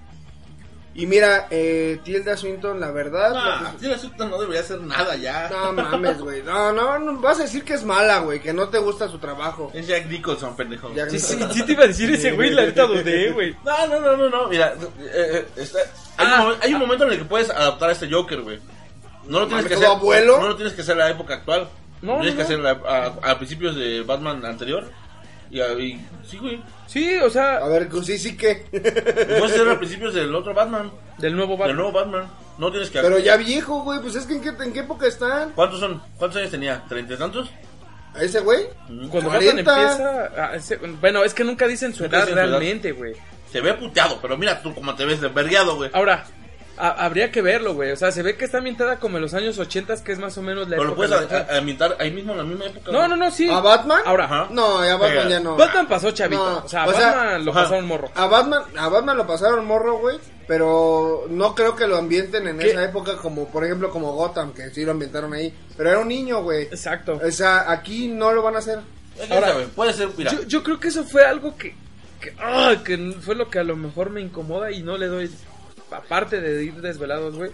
Y mira, eh, Tilda Swinton, la verdad. No, la- Tilda Swinton no debería hacer nada ya. no mames, güey. No, no, no, vas a decir que es mala, güey. Que no te gusta su trabajo. Es Jack Nicholson, pendejo. Jack Sí, sí, sí te iba a decir ese güey, la neta dudé, güey. [LAUGHS] No, no, no, no, no. Mira, eh, eh, está- hay, Ah. un, hay un momento en el que puedes adaptar a este Joker, güey. No lo tienes que ¿todo hacer. abuelo? No lo tienes que hacer a la época actual. No, tienes no, que no. hacer a, a- a principios de Batman anterior. Y, a- y sí, güey. Sí, o A sea, ver, pues sí, sí que. Puedes hacer a principios del otro Batman. del nuevo Del Batman. nuevo Batman. No tienes que Pero ya viejo, güey. Pues es que en qué, en qué época están. ¿Cuántos son? ¿Cuántos años tenía? ¿Treinta y tantos? ¿A ese güey? Cuando 40. Batman empieza. a- ese- bueno, es que nunca dicen su Nunca edad dicen su edad. realmente, güey. Se ve puteado, pero mira tú cómo te ves desvergueado, güey. Ahora, a- habría que verlo, güey. O sea, se ve que está ambientada como en los años 80, que es más o menos la Pero lo época. puedes a- a- ambientar ahí mismo en la misma época. No, no, no, sí. ¿A Batman? Ahora, Ajá. No, ya Batman Pega. ya no. Batman pasó chavito. No, o sea, o sea, Batman lo ajá. pasaron morro. A Batman, a Batman lo pasaron morro, güey, pero no creo que lo ambienten en ¿Qué? esa época como, por ejemplo, como Gotham, que sí lo ambientaron ahí, pero era un niño, güey. Exacto. O sea, aquí no lo van a hacer. Es que, Ahora- sabe, puede ser, mira. Yo, yo creo que eso fue algo que, que, ah, que fue lo que a lo mejor me incomoda y no le doy, aparte de ir desvelados, güey,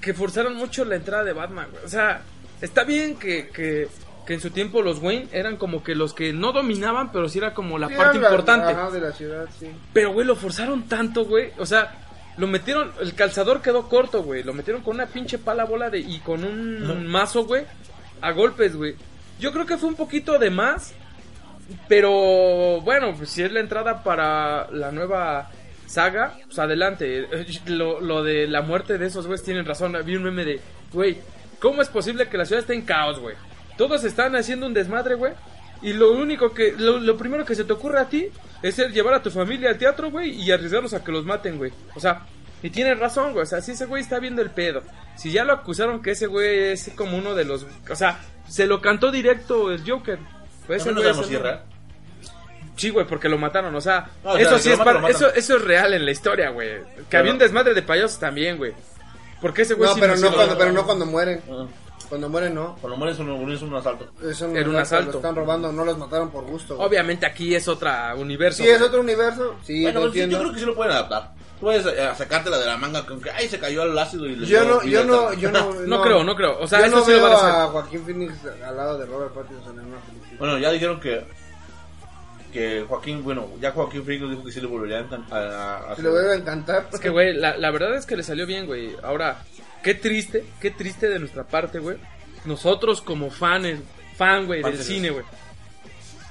que forzaron mucho la entrada de Batman, güey. O sea, está bien que, que, que en su tiempo los Wayne eran como que los que no dominaban, pero sí era como la Sí, parte la- importante. ajá, de la ciudad, sí. Pero, güey, lo forzaron tanto, güey. O sea, lo metieron, el calzador quedó corto, güey. Lo metieron con una pinche pala bola de y con un mazo, güey, a golpes, güey. Yo creo que fue un poquito de más. Pero bueno, pues si es la entrada para la nueva saga, pues adelante. Eh, Lo, lo de la muerte de esos güeyes tienen razón. Vi un meme de, güey, ¿cómo es posible que la ciudad esté en caos, güey? Todos están haciendo un desmadre, güey. Y lo único que, lo, lo primero que se te ocurre a ti es el llevar a tu familia al teatro, güey, y arriesgarlos a que los maten, güey. O sea, y tienes razón, güey. O sea, si ese güey está viendo el pedo. Si ya lo acusaron que ese güey es como uno de los. O sea, se lo cantó directo el Joker. Pues no el-. Sí, güey, porque lo mataron, o sea, No, o sea, eso que sí es matan, eso, eso es real en la historia, güey. Que Pero- había un desmadre de payasos también, güey. Porque ese güey No, sí pero no, cuando, pero no cuando mueren. Ah, Cuando mueren, no. Cuando mueres un, es un asalto. Es Era un Lo asalto. están robando, no los mataron por gusto. güey. Obviamente aquí es otro universo. Sí, es güey. otro universo. Sí, bueno, pues sí, yo creo que sí lo pueden adaptar. puedes eh, sacártela de la manga con que, ay, se cayó al ácido y le Yo no, yo a no, yo [LAUGHS] no, No creo, no creo. O sea, yo eso no sí lo veo van a hacer. a Joaquín Phoenix al lado de Robert Pattinson en una película. Bueno, ya dijeron que que Joaquín, bueno, ya Joaquín Phoenix dijo que sí le volvería a a, a- encantar. Es que, güey, la, la verdad es que le salió bien, güey. Ahora, qué triste, qué triste de nuestra parte, güey. Nosotros como fans, fan, güey, del cine, güey.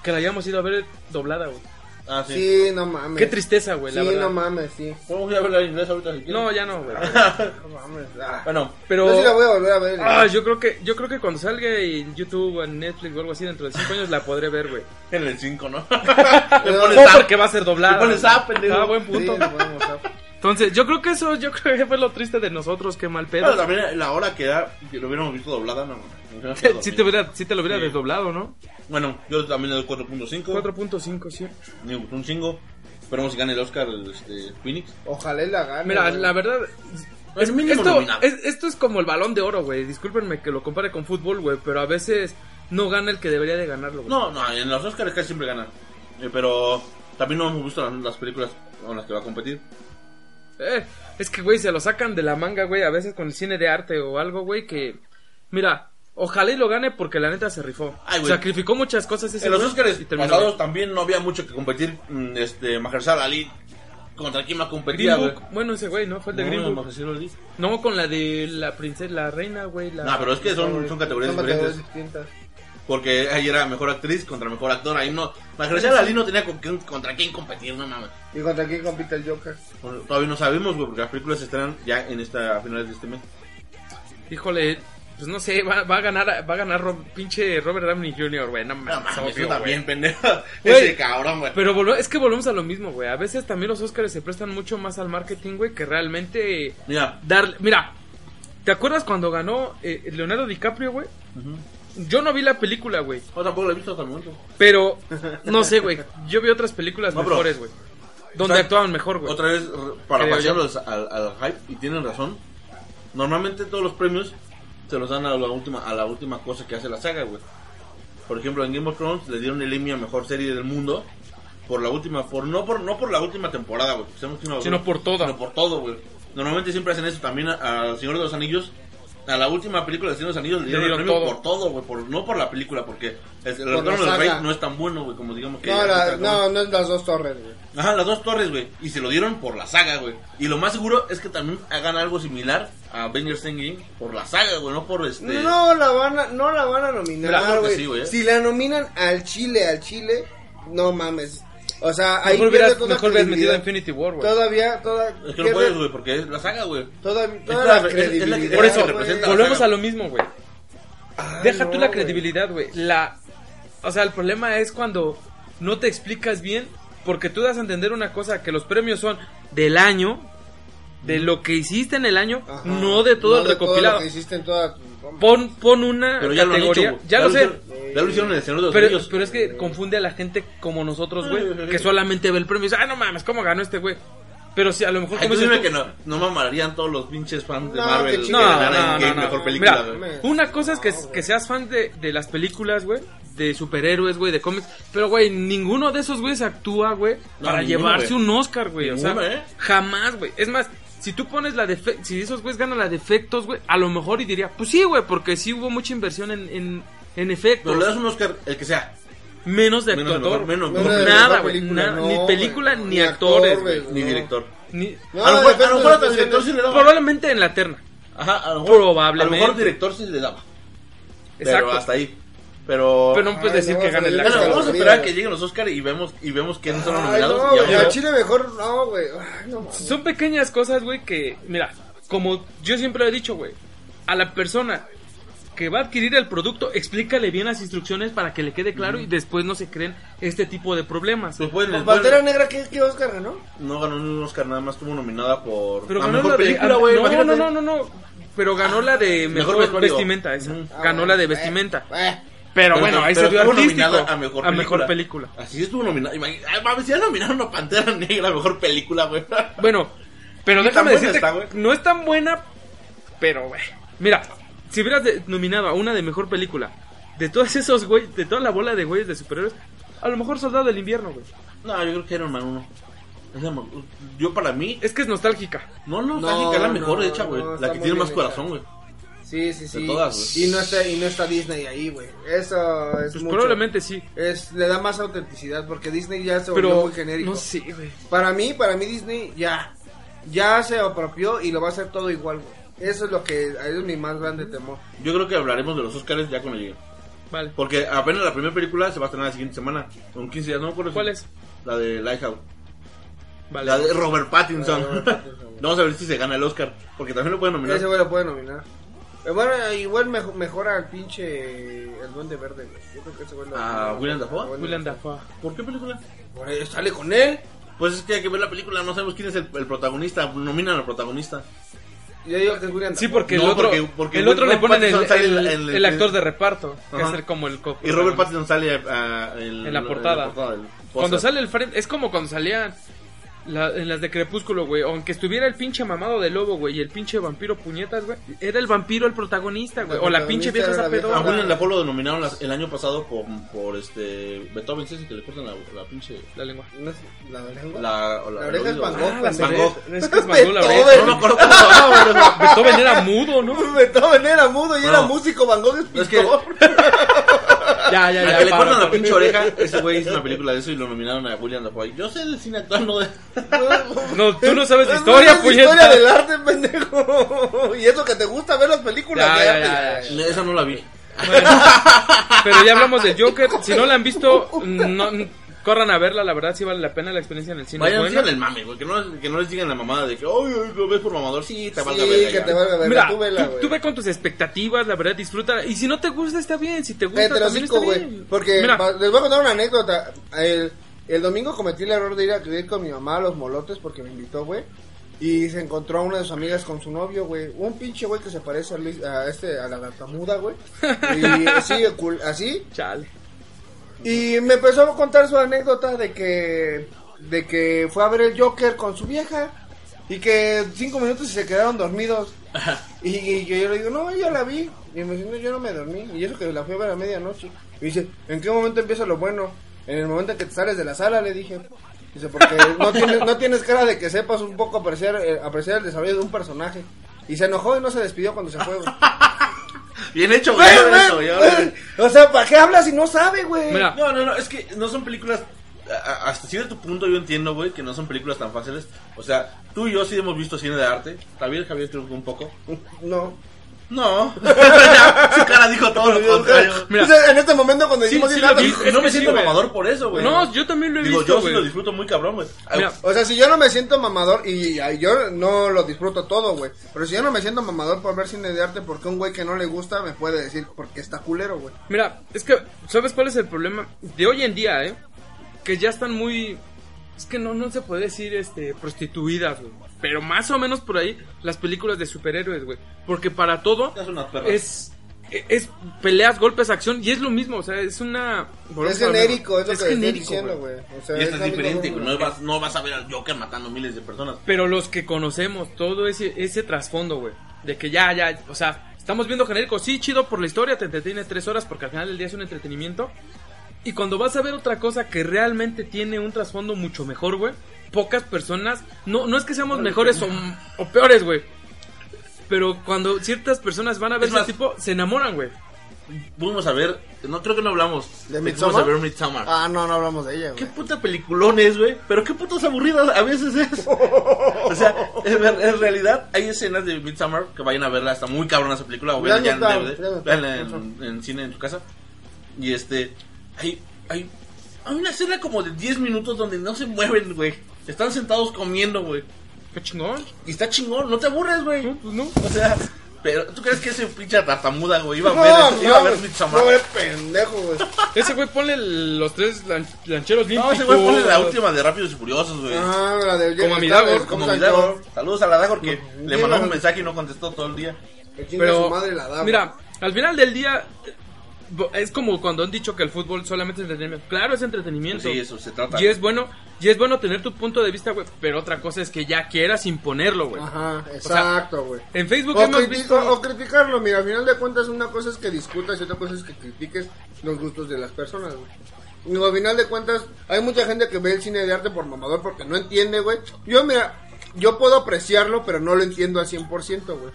Que la hayamos ido a ver doblada, güey. Ah, sí. Sí, no mames. Qué tristeza, güey, Sí, la verdad. no mames, sí. Ir a en inglés ahorita si quieres. No, ya no, güey. [LAUGHS] No mames. Ah. Bueno, Pero... Yo sí la voy a volver a ver. Ah, yo creo que yo creo que cuando salga en YouTube o en Netflix o algo así dentro de 5 años la podré ver, güey. [LAUGHS] en el 5, ¿no? [LAUGHS] Le pones No, porque va a ser doblada. Le pones zap, pendejo. Ah, buen Sí, punto. a- Entonces, yo creo que eso, yo creo que fue lo triste de nosotros, qué mal pedo. Pero también la hora que da, que lo hubiéramos visto doblada, no. Si [LAUGHS] te, hubiera, si te lo hubiera Sí. desdoblado, ¿no? Bueno, yo también le doy 4.5. 4.5, sí. Me gustó un chingo. Esperemos si gane el Oscar este, Phoenix. Ojalá la gane. Mira, güey. la verdad. Es mínimo esto, es- esto es como el balón de oro, güey. Discúlpenme que lo compare con fútbol, güey. Pero a veces no gana el que debería de ganarlo, güey. No, no, en los Oscars casi siempre gana. Eh, pero también no hemos visto las, las películas con las que va a competir. Eh, es que, güey, se lo sacan de la manga, güey. A veces con el cine de arte o algo, güey. Que. Mira, ojalá y lo gane porque la neta se rifó. Ay, güey. Sacrificó muchas cosas ese En los Oscars y terminó pasados bien. también no había mucho que competir. mm, Este, Mahershala Ali contra quién más competía, güey. Bueno, ese güey, ¿no? Fue el de No, Green Book. No, con la de la princesa, la reina, güey. No, pero es que son, son categorías Son diferentes. distintas. Porque ahí era mejor actriz contra mejor actor. Ahí no. Mahershala Ali no tenía con quién- contra quién competir, no mames. ¿Y contra quién compite el Joker? Bueno, Todavía no sabemos, güey, porque las películas se estrenan ya en esta, a finales de este mes. Híjole, pues no sé, va, va a ganar, va a ganar pinche Robert Downey Jr., güey. No No mames, obvio, eso también, pendejo. [LAUGHS] Ese cabrón, güey. Pero volve- es que volvemos a lo mismo, güey. A veces también los Oscars se prestan mucho más al marketing, güey, que realmente Mira, darle. Mira, ¿te acuerdas cuando ganó eh, Leonardo DiCaprio, güey? Yo no vi la película, güey. yo tampoco lo he visto hasta el momento. Pero, [LAUGHS] no sé, güey. Yo vi otras películas No, mejores, güey. Donde O sea, actuaban mejor, güey. Otra vez, para pasearlos al, al hype, y tienen razón. Normalmente todos los premios se los dan a la última, a la última cosa que hace la saga, güey. Por ejemplo, en Game of Thrones le dieron el Emmy a mejor serie del mundo por la última, por no por no por la última temporada, güey. Sino por toda. Sino por todo, güey. Normalmente siempre hacen eso también a- al Señor de los Anillos. A la última película de Señor de los Anillos le Le dieron el dieron premio todo. por todo, güey. Por, no por la película, porque el, el retorno del rey no es tan bueno, güey, como digamos que. No, la- no, no es las dos torres, güey. Ajá, las dos torres, güey. Y se lo dieron por la saga, güey. Y lo más seguro es que también hagan algo similar a Avengers Endgame por la saga, güey, no por este. No la van a, no la van a nominar, sí, güey, ¿eh? si la nominan al Chile, al Chile, no mames. O sea, ahí Mejor hubieras, toda mejor hubieras metido credibilidad. Infinity War, güey. Todavía, toda, Es que no puedes, güey, porque es la saga, güey. Toda, toda la- la es- es la que- credibilidad. Por eso, representa volvemos a lo mismo, güey. Ay, Deja no, tú la credibilidad, güey. La, o sea, el problema es cuando no te explicas bien, porque tú das a entender una cosa, que los premios son del año, de lo que hiciste en el año, Ajá. no de todo No el de recopilado. lo que hiciste en toda tu- Pon, pon una Pero ya lo han hecho, categoría. ya, lo sé. Ya lo hicieron en el Señor de los Pero, Anillos. pero es que confunde a la gente como nosotros, güey, Ay, que solamente ve el premio y dice, ah, no mames, ¿cómo ganó este güey? Pero si a lo mejor Ay, como tú dices dime tú- que no, no mamarían todos los pinches fans de No, Marvel. que. No, ganaran no, Endgame no, no. mejor película, Mira, güey. una cosa es que, que seas fan de, de las películas, güey, de superhéroes, güey, de cómics, pero, güey, ninguno de esos güeyes actúa, güey, No, para ninguno, llevarse un Oscar, güey, o sea, ¿eh? jamás, güey. Es más, si tú pones la de, fe- si esos güeyes ganan la de efectos, güey, a lo mejor y diría, pues sí, güey, porque sí hubo mucha inversión en, en, en efectos. Pero le das un Oscar, el que sea. menos de Menos de actuador, mejor- menos- nada, güey, película, nada, no, ni película ni, Ni actores, actor, güey. Ni director. Ni- No, a lo mejor, a lo mejor hasta especiales. director sí le daba. Probablemente en la terna. Ajá, a lo mejor. Probablemente. A lo mejor director sí le daba. Exacto. Pero hasta ahí. Pero. Pero no puedes Ay, decir no, que gane el Bueno, vamos a esperar a que lleguen los Oscars y vemos, y vemos quiénes son los nominados. no, y a- Chile mejor, no, güey. No. Son pequeñas cosas, güey, que, mira, como yo siempre he dicho, güey, a la persona que va a adquirir el producto, explícale bien las instrucciones para que le quede claro y después no se creen este tipo de problemas. Pues Pantera Negra, ¿qué, qué Oscar ganó? No ganó ni un Oscar, nada más estuvo nominada por. Pero la ganó mejor la de... película, ah, güey. no, no, no, no, no, pero ganó la de Mejor vestimenta, esa. Ah, ganó bueno, la de eh, vestimenta. eh. Pero, Pero- bueno, ahí pero se dio estuvo artístico. nominada a mejor película. Así estuvo nominada. Imagínate, ay, mames, si ya nominaron a Pantera Negra, mejor película, güey. [LAUGHS] Bueno, pero déjame decirte, está, güey. no es tan buena, pero güey. Mira, si hubieras nominado a una de mejor película, de todos esos güey, de toda la bola de güeyes de superhéroes, a lo mejor Soldado del Invierno, güey. No, yo creo que Iron Man 1. Esa me- Yo para mí, Es que es nostálgica. no, no, No, Mágica es la mejor no, hecha, güey. no, la que tiene más bien corazón, güey. Sí, sí, sí. De todas, güey. y no está y no está Disney ahí, güey. Eso es Pues mucho. probablemente sí. es le da más autenticidad porque Disney ya se volvió Pero muy genérico. no sé, güey. Para mí, para mí Disney ya ya se apropió y lo va a hacer todo igual, güey. Eso es lo que es mi más grande temor. Yo creo que hablaremos de los Oscars ya cuando lleguen. Vale. Porque apenas la primera película se va a estrenar la siguiente semana. Con 15 días, no me acuerdo. si- ¿Cuál es? La de Lighthouse. Vale. La de Robert Pattinson. La de Robert Pattinson. [LAUGHS] Vamos a ver si se gana el Oscar. Porque también lo pueden nominar. Ese güey lo puede nominar. Bueno, igual mejo- mejora al pinche el duende verde, güey. Yo creo que ese güey lo ¿A William Dafoe? William Dafoe. ¿Por qué película? Por ahí sale con él. Pues es que hay que ver la película, no sabemos quién es el, el protagonista. Nominan al protagonista. Yo digo que es William Sí, Dafoe. porque el No, otro, porque- porque el otro le Robert ponen el, Pattinson sale el- en el- el actor de reparto, que Ajá. es el- como el co Y Robert Pattinson sale ah, en, En la portada. del Cuando sale el frente, es como cuando salían la- en las de Crepúsculo, güey. Aunque estuviera el pinche mamado de lobo, güey, y el pinche vampiro puñetas, güey. Era el vampiro el protagonista, güey. O la pinche vieja era la esa pedorra. A William Dafoe lo denominaron las- el año pasado por, por este Beethoven, ¿sí? que le cortan la, la pinche... La lengua. ¿No es la lengua? La, o la, La oreja es. Van Gogh, Ah, la Van Gogh. Es que es Van Gogh la Beethoven. oreja. No me acuerdo cómo se llamaba, güey. Beethoven era mudo, ¿no? [LAUGHS] Beethoven era mudo y era No. músico, Van Gogh es Es que- pintor. [LAUGHS] Ya, ya, ya. que le cortan la pinche oreja, ese güey hizo una película de eso y lo nominaron a William Dafoe. Yo sé del cine actual, no de... No, tú no sabes de historia, es puñeta. historia del arte, pendejo. Y eso que te gusta ver las películas Ya, de ya, arte. ya, Esa no la vi. Bueno, pero ya hablamos del Joker. Si no la han visto, [LAUGHS] no, corran a verla. La verdad, sí vale la pena la experiencia en el cine. Vayan, buena. el mame, güey. Que no, que no les digan la mamada de que, ay, ay, lo ves por mamador. Sí, te valga Sí, verga que ya. te valga verga. Mira, tú vela, tú, güey. tú ve con tus expectativas, la verdad, disfruta. Y si no te gusta, está bien. Si te gusta, Cállate el también hocico, está güey. bien. Porque Mira, les voy a contar una anécdota. El, el domingo cometí el error de ir a ir con mi mamá a los molotes porque me invitó, güey. Y se encontró a una de sus amigas con su novio, güey. Un pinche güey que se parece a, Luis- a este, a la tartamuda, güey. [LAUGHS] Y así, cul- así. chale. Y me empezó a contar su anécdota de que, de que fue a ver el Joker con su vieja. Y que cinco minutos y se quedaron dormidos. Y, y yo le digo, no, yo la vi. Y me dice, no, yo no me dormí. Y eso que la fui a ver a medianoche. Y dice, ¿en qué momento empieza lo bueno? En el momento en que te sales de la sala, le dije. Dice, porque no tienes, no tienes cara de que sepas un poco apreciar, eh, apreciar el desarrollo de un personaje. Y se enojó y no se despidió cuando se fue. Bien hecho, güey. O sea, ¿para qué hablas si no sabe, güey? Mira, No, no, no, es que no son películas. a- Hasta cierto punto yo entiendo, güey, que no son películas tan fáciles. O sea, tú y yo sí hemos visto cine de arte. Javier, Javier creo que un poco. No. No. [LAUGHS] Ya, Su cara dijo todo lo contrario. Mira. O sea, en este momento cuando Sí, decimos sí lo. Y Es no que me sí, siento güey. mamador por eso, güey. no, yo también lo he Digo, visto, yo sí güey. lo disfruto muy cabrón, güey. Mira, O sea, si yo no me siento mamador y, y yo no lo disfruto todo, güey. Pero si yo no me siento mamador por ver cine de arte porque un güey que no le gusta me puede decir porque está culero, güey. Mira, es que, ¿sabes cuál es el problema? De hoy en día, ¿eh? Que ya están muy... Es que no, no se puede decir, este, prostituidas, güey. Pero más o menos por ahí, las películas de superhéroes, güey. Porque para todo Es perras. es... Es peleas, golpes, acción, y es lo mismo, o sea, es una... es genérico, es lo que estoy genérico, diciendo, güey. O sea, Y esto es diferente. No vas, no vas a ver al Joker matando miles de personas. Pero los que conocemos todo ese, ese trasfondo, güey. De que ya, ya, o sea, estamos viendo genérico, sí, chido por la historia, te entretiene tres horas porque al final del día es un entretenimiento. Y cuando vas a ver otra cosa que realmente tiene un trasfondo mucho mejor, güey, pocas personas, no, no es que seamos mejores o, o peores, güey. Pero cuando ciertas personas van a ver Es ese más- tipo, se enamoran, güey. Fuimos a ver, no creo que no hablamos. ¿De Midsommar? a ver Midsommar. Ah, no, no hablamos de ella, Qué güey. puta peliculón es, güey. Pero qué putas aburridas a veces es. [LAUGHS] o sea, en, ver- en realidad hay escenas de Midsommar que vayan a verla. Está muy cabrona esa película. O Ya vean ya no está, en en, en cine en tu casa. Y este, hay, hay, hay una escena como de 10 minutos donde no se mueven, güey. Están sentados comiendo, güey. Qué chingón. Y está chingón, no te aburres, güey. No, pues no. O sea, pero ¿tú crees que ese pinche tartamuda, güey, iba a No, ver, no, iba a ver eres pendejo, güey. Ese güey ponle el- los tres lan- lancheros bien No, ese güey pone la última de Rápidos y Furiosos, güey. Ah, la de Como a mi Como mi Dagor. Saludos a la Dagor que le no. un mensaje y no contestó todo el día. Pero, su madre la mira, al final del día, es como cuando han dicho que el fútbol solamente es entretenimiento. Claro, es entretenimiento. Sí, eso se trata. Y es bueno, y es bueno tener tu punto de vista, güey. Pero otra cosa es que ya quieras imponerlo, güey. Ajá, exacto, güey. En Facebook O, hemos visto. o criticarlo, mira, al final de cuentas una cosa es que discutas y otra cosa es que critiques los gustos de las personas, güey. Digo, al final de cuentas, hay mucha gente que ve el cine de arte por mamador porque no entiende, güey. Yo, mira, yo puedo apreciarlo, pero no lo entiendo al 100%, güey.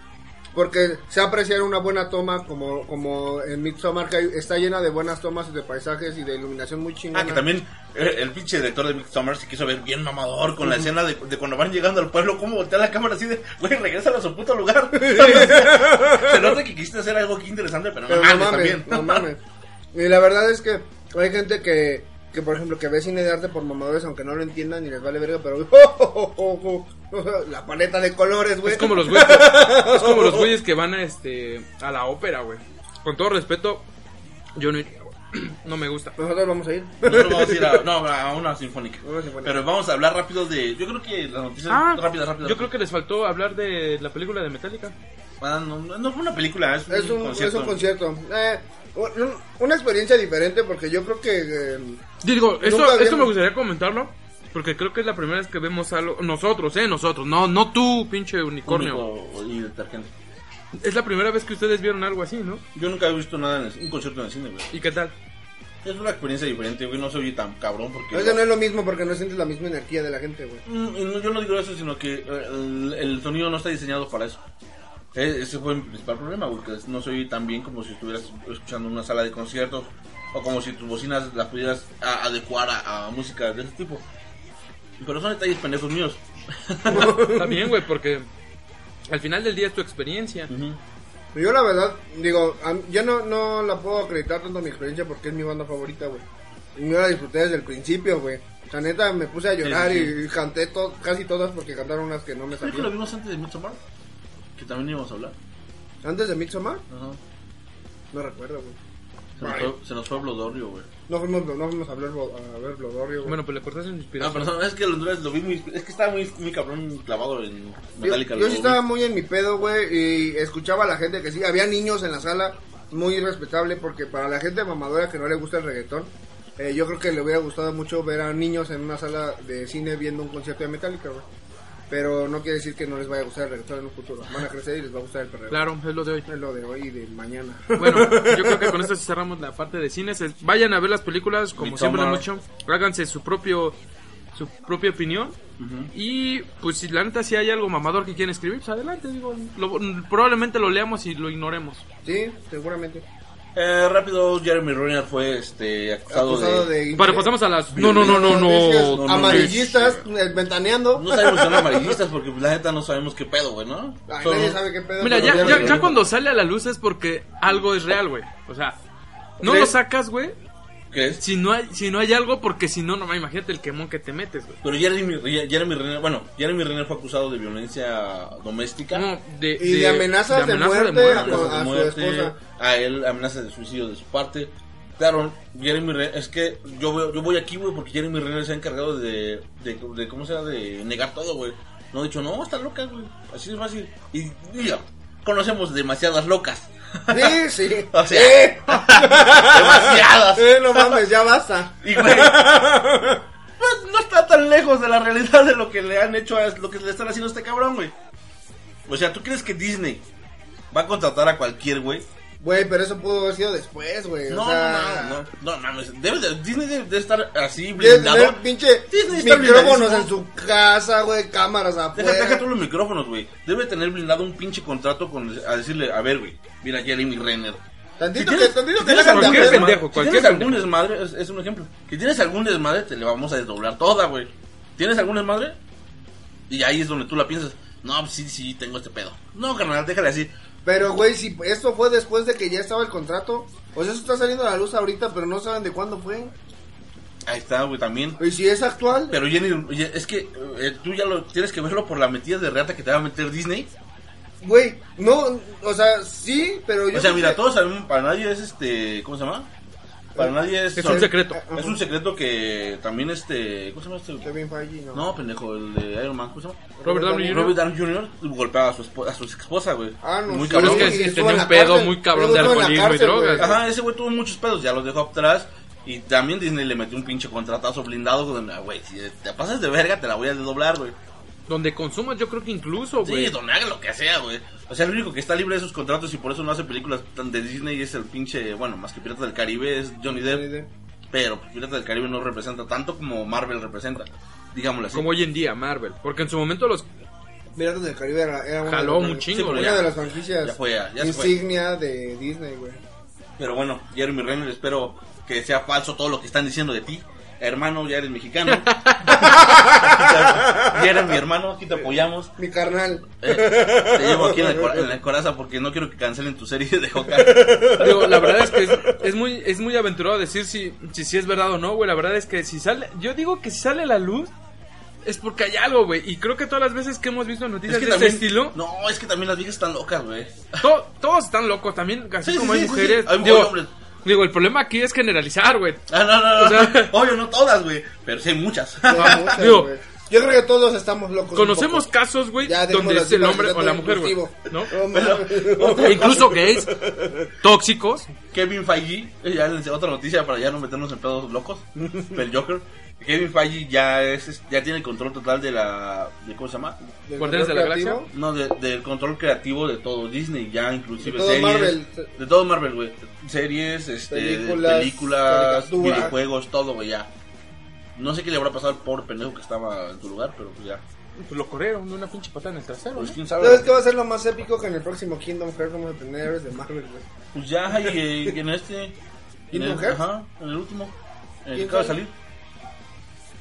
Porque se apreciar una buena toma, como, como en Midsommar, que está llena de buenas tomas de paisajes y de iluminación muy chingona. Ah, que también eh, el pinche director de Midsommar se quiso ver bien mamador con la escena de, de cuando van llegando al pueblo, cómo voltea la cámara así de, güey, regresa a su puto lugar. [LAUGHS] se nota que quisiste hacer algo aquí interesante, pero, Pero no mames, también. no mames. Y la verdad es que hay gente que, que por ejemplo, que ve cine de arte por mamadores, aunque no lo entiendan ni les vale verga, pero [LAUGHS] la paleta de colores, güey. Es como los güeyes, es como los güeyes que van a este a la ópera, güey. Con todo respeto, yo no iría, [CLEARS THROAT] güey. no me gusta. Nosotros vamos a ir. Nosotros vamos a ir a, no, a una sinfónica. Una sinfónica. Pero vamos a hablar rápido de. Yo creo que las noticias. Ah, rápidas, rápidas. yo creo que les faltó hablar de la película de Metallica. Ah, no, no fue una película, es un, Es un, concierto. es un concierto. Eh, un- una experiencia diferente porque yo creo que... eh, Yo digo, esto, esto me gustaría comentarlo. Porque creo que es la primera vez que vemos algo. Nosotros, eh, nosotros. No, no tú, pinche unicornio. Único y detergente. Es la primera vez que ustedes vieron algo así, ¿no? Yo nunca he visto nada en el- un concierto en el cine, güey. ¿Y qué tal? Es una experiencia diferente, güey. No soy tan cabrón porque. que no es lo mismo porque no sientes la misma energía de la gente, güey. Mm, y no- yo no digo eso, sino que eh, el, el sonido no está diseñado para eso. E- Ese fue mi principal problema, güey, que no soy tan bien como si estuvieras escuchando en una sala de conciertos o como si tus bocinas las pudieras a- adecuar a, a música de ese tipo. Pero son detalles pendejos míos. [LAUGHS] Bien, güey, porque al final del día es tu experiencia. Yo la verdad, digo, yo no, no la puedo acreditar tanto a mi experiencia porque es mi banda favorita, güey. Y yo la disfruté desde el principio, güey. La neta me puse a llorar Sí, sí, y canté to- casi todas porque cantaron unas que no me Creo que lo vimos antes de Midsommar, que también íbamos a hablar. Antes de Midsommar, Ajá. no recuerdo, güey. Se, nos fue, se nos fue Blodorio, güey. No fuimos, no fuimos a, hablar, a ver Blodorio, güey. Bueno, pues le cortaste en Ah, inspiración. perdón, es que lo, lo vi muy. Es que estaba muy, muy cabrón clavado en Metallica. yo sí estaba muy en mi pedo, güey, y escuchaba a la gente que sí, había niños en la sala, muy respetable, porque para la gente mamadora que no le gusta el reggaetón, eh, yo creo que le hubiera gustado mucho ver a niños en una sala de cine viendo un concierto de Metallica, güey. Pero no quiere decir que no les vaya a gustar el reggaetón en un futuro. Van a crecer y les va a gustar el perreo. Claro, es lo de hoy. Es lo de hoy y de mañana. Bueno, [LAUGHS] yo creo que con esto cerramos la parte de cines. Vayan a ver las películas, como siempre lo dicho. Háganse su propio su propia opinión. Y pues si la neta si hay algo mamador que quieren escribir, pues adelante. Digo, lo- probablemente lo leamos y lo ignoremos. sí, seguramente. Eh, rápido, Jeremy Renner fue este, acusado, Acusado de... de... Pero pasamos a las... No, no, no, no, no. no, no, Amarillistas, eh, ventaneando. No sabemos si son amarillistas porque pues, la neta no sabemos qué pedo, güey, ¿no? Ay, nadie sabe qué pedo. Mira, ya, ya ya, cuando sale a la luz es porque algo es real, güey. O sea, no lo sacas, güey, ¿Qué es? si no hay si no hay algo porque si no, no imagínate el quemón que te metes, güey. Pero Jeremy, Jeremy Renner, bueno, Jeremy Renner fue acusado de violencia doméstica. No, de, Y de amenazas de muerte. amenazas con- de a su muerte, esposa. a él amenazas de suicidio de su parte. Claro, Jeremy Renner, es que yo, voy- yo voy aquí, güey, porque Jeremy Renner se ha encargado de, de, de ¿cómo se llama? De negar todo, güey. No ha dicho, no, está loca, güey. Así de fácil. Y, diga, conocemos demasiadas locas. Sí, sí. O sea, Sí. demasiadas. [LAUGHS] Eh, no mames, ya basta. Y, güey, [LAUGHS] pues no está tan lejos de la realidad de lo que le han hecho, a, lo que le están haciendo a este cabrón, güey. O sea, ¿tú crees que Disney va a contratar a cualquier güey? Güey, pero eso pudo haber sido después, güey. No, o sea, no, no, no, mames. Debe de- Disney debe de estar así Debe blindado. tener pinche Disney está micrófonos en su casa, güey, cámaras Deja, afuera. deja tú los micrófonos, güey. Debe tener blindado un pinche contrato con a decirle, a ver, güey, mira Jeremy Renner. Tantito Si que, tienes- tantito si que dejan de cualquier pendejo, si cualquier tienes algún desmadre, es, es un ejemplo. Que tienes algún desmadre, te le vamos a desdoblar toda, güey. ¿Tienes algún desmadre? Y ahí es donde tú la piensas. No, pues sí, sí, tengo este pedo. No, carnal, déjale así. Pero, güey, si esto fue después de que ya estaba el contrato, pues eso está saliendo a la luz ahorita, pero no saben de cuándo fue. Ahí está, güey, también. Y si es actual, Pero Jenny, es que eh, tú ya lo tienes que verlo por la metida de reata que te va a meter Disney. güey, no, o sea, sí, pero yo O sea, mira, que- todos sabemos, para nadie es este, ¿cómo se llama? Para nadie es... Es un secreto. Es un secreto que también este, ¿cómo se llama este? Kevin Feige, no. No, pendejo, el de Iron Man, ¿cómo se llama? Robert Downey Jr. Robert Downey Jr. golpeaba a su, espo- a su ex esposa, güey. Ah, no, Muy sí, Pero cabrón. es que tenía en un pedo cárcel. muy cabrón de alcoholismo y drogas. Ajá, ese güey tuvo muchos pedos, ya los dejó atrás. Y también Disney le metió un pinche contratazo blindado. Güey, si te pasas de verga, te la voy a desdoblar, güey. Donde consumas, yo creo que incluso, Sí, güey. donde haga lo que sea, güey. O sea, el único que está libre de esos contratos y por eso no hace películas tan de Disney es el pinche, bueno, más que Piratas del Caribe, es Johnny Depp. Pero pues, Piratas del Caribe no representa tanto como Marvel representa. Digámoslo así. Como hoy en día, Marvel. Porque en su momento los. Piratas del Caribe era, era una, Jaló de, un las- chingo, Sí, pero una ya- de las franquicias ya fue, ya- ya se fue. insignia de Disney, güey. Pero bueno, Jeremy Renner, espero que sea falso todo lo que están diciendo de ti. Hermano, ya eres mexicano. [LAUGHS] ya eres mi hermano, aquí te apoyamos. Mi carnal. Eh, te llevo aquí en el, en el corazón porque no quiero que cancelen tu serie de Hawkeye. Digo, la verdad es que es, es muy es muy aventurado decir si, si, si es verdad o no, güey. La verdad es que si sale. Yo digo que si sale a la luz. Es porque hay algo, güey. Y creo que todas las veces que hemos visto noticias de este estilo. No, es que también las viejas están locas, güey. to- todos están locos. También, así Sí, como sí, hay mujeres. sí. Hay digo, hombres. Digo, el problema aquí es generalizar, güey. Ah, no, no, no. O sea- Obvio, no todas, güey. Pero sí hay muchas. Sí, hay muchas, [LAUGHS] Digo. Yo creo que todos estamos locos. Conocemos casos, güey, donde es el hombre o la mujer, güey. ¿No? Mames. [LAUGHS] E incluso gays, tóxicos. Kevin Feige, ya les otra noticia para ya no meternos en pedos locos. El Joker. Kevin Feige ya es ya tiene el control total de la de cómo se llama? Del Guardianes de la control Galaxia. creativo. No, de- del control creativo de todo Disney, ya inclusive De todo series, Marvel. de todo Marvel, güey, series, este, Películas, videojuegos, todo, güey, ya. No sé qué le habrá pasado al pobre pendejo que estaba en tu lugar, pero pues ya. Pues lo corrieron de una pinche patada en el trasero. Pues ¿no? quién sabe. ¿Sabes qué va a ser lo más épico que en el próximo Kingdom Hearts vamos a tener héroes de Marvel, güey? Pues ya, y, eh, en este. En ¿Kingdom el, Hearts? ajá, en el último. En el que ¿Quién acaba de salir.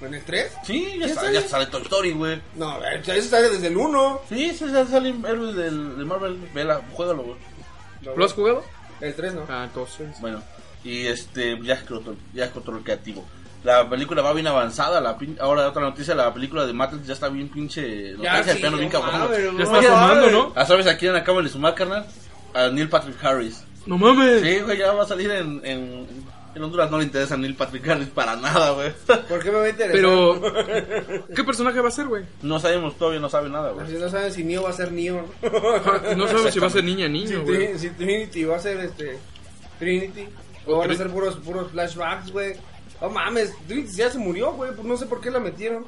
¿En el 3? Sí, ya, ¿Quién está, sale? ya sale Toy Story, güey. No, a ver, ya eso sale desde el 1. Sí, sí, ya salen héroes del, de Marvel. Vela, juégalo, güey. ¿Lo has jugado? El 3 no. Ah, entonces. Bueno, y este, ya es control, ya es control creativo. La película va bien avanzada. La pin- ahora, otra noticia: la película de Matrix ya está bien pinche. Lo al piano bien cabrón. güey. Ya está formando, ¿no? Ah, ¿Sabes a quién acaban de sumar, carnal? A Neil Patrick Harris. No mames. Sí, güey, ya va a salir en, en, en Honduras. No le interesa a Neil Patrick Harris para nada, güey. [LAUGHS] ¿Por qué me va a interesar? Pero, [LAUGHS] ¿qué personaje va a ser, güey? No sabemos, todavía no sabe nada, güey. Si no saben si Neo va a ser Neo. No sabemos si va a ser niña niño, güey. Si Trinity va a ser este. Trinity. O O van a ser puros, puros flashbacks, güey. Oh mames, Trinity ya se murió, güey. pues No sé por qué la metieron.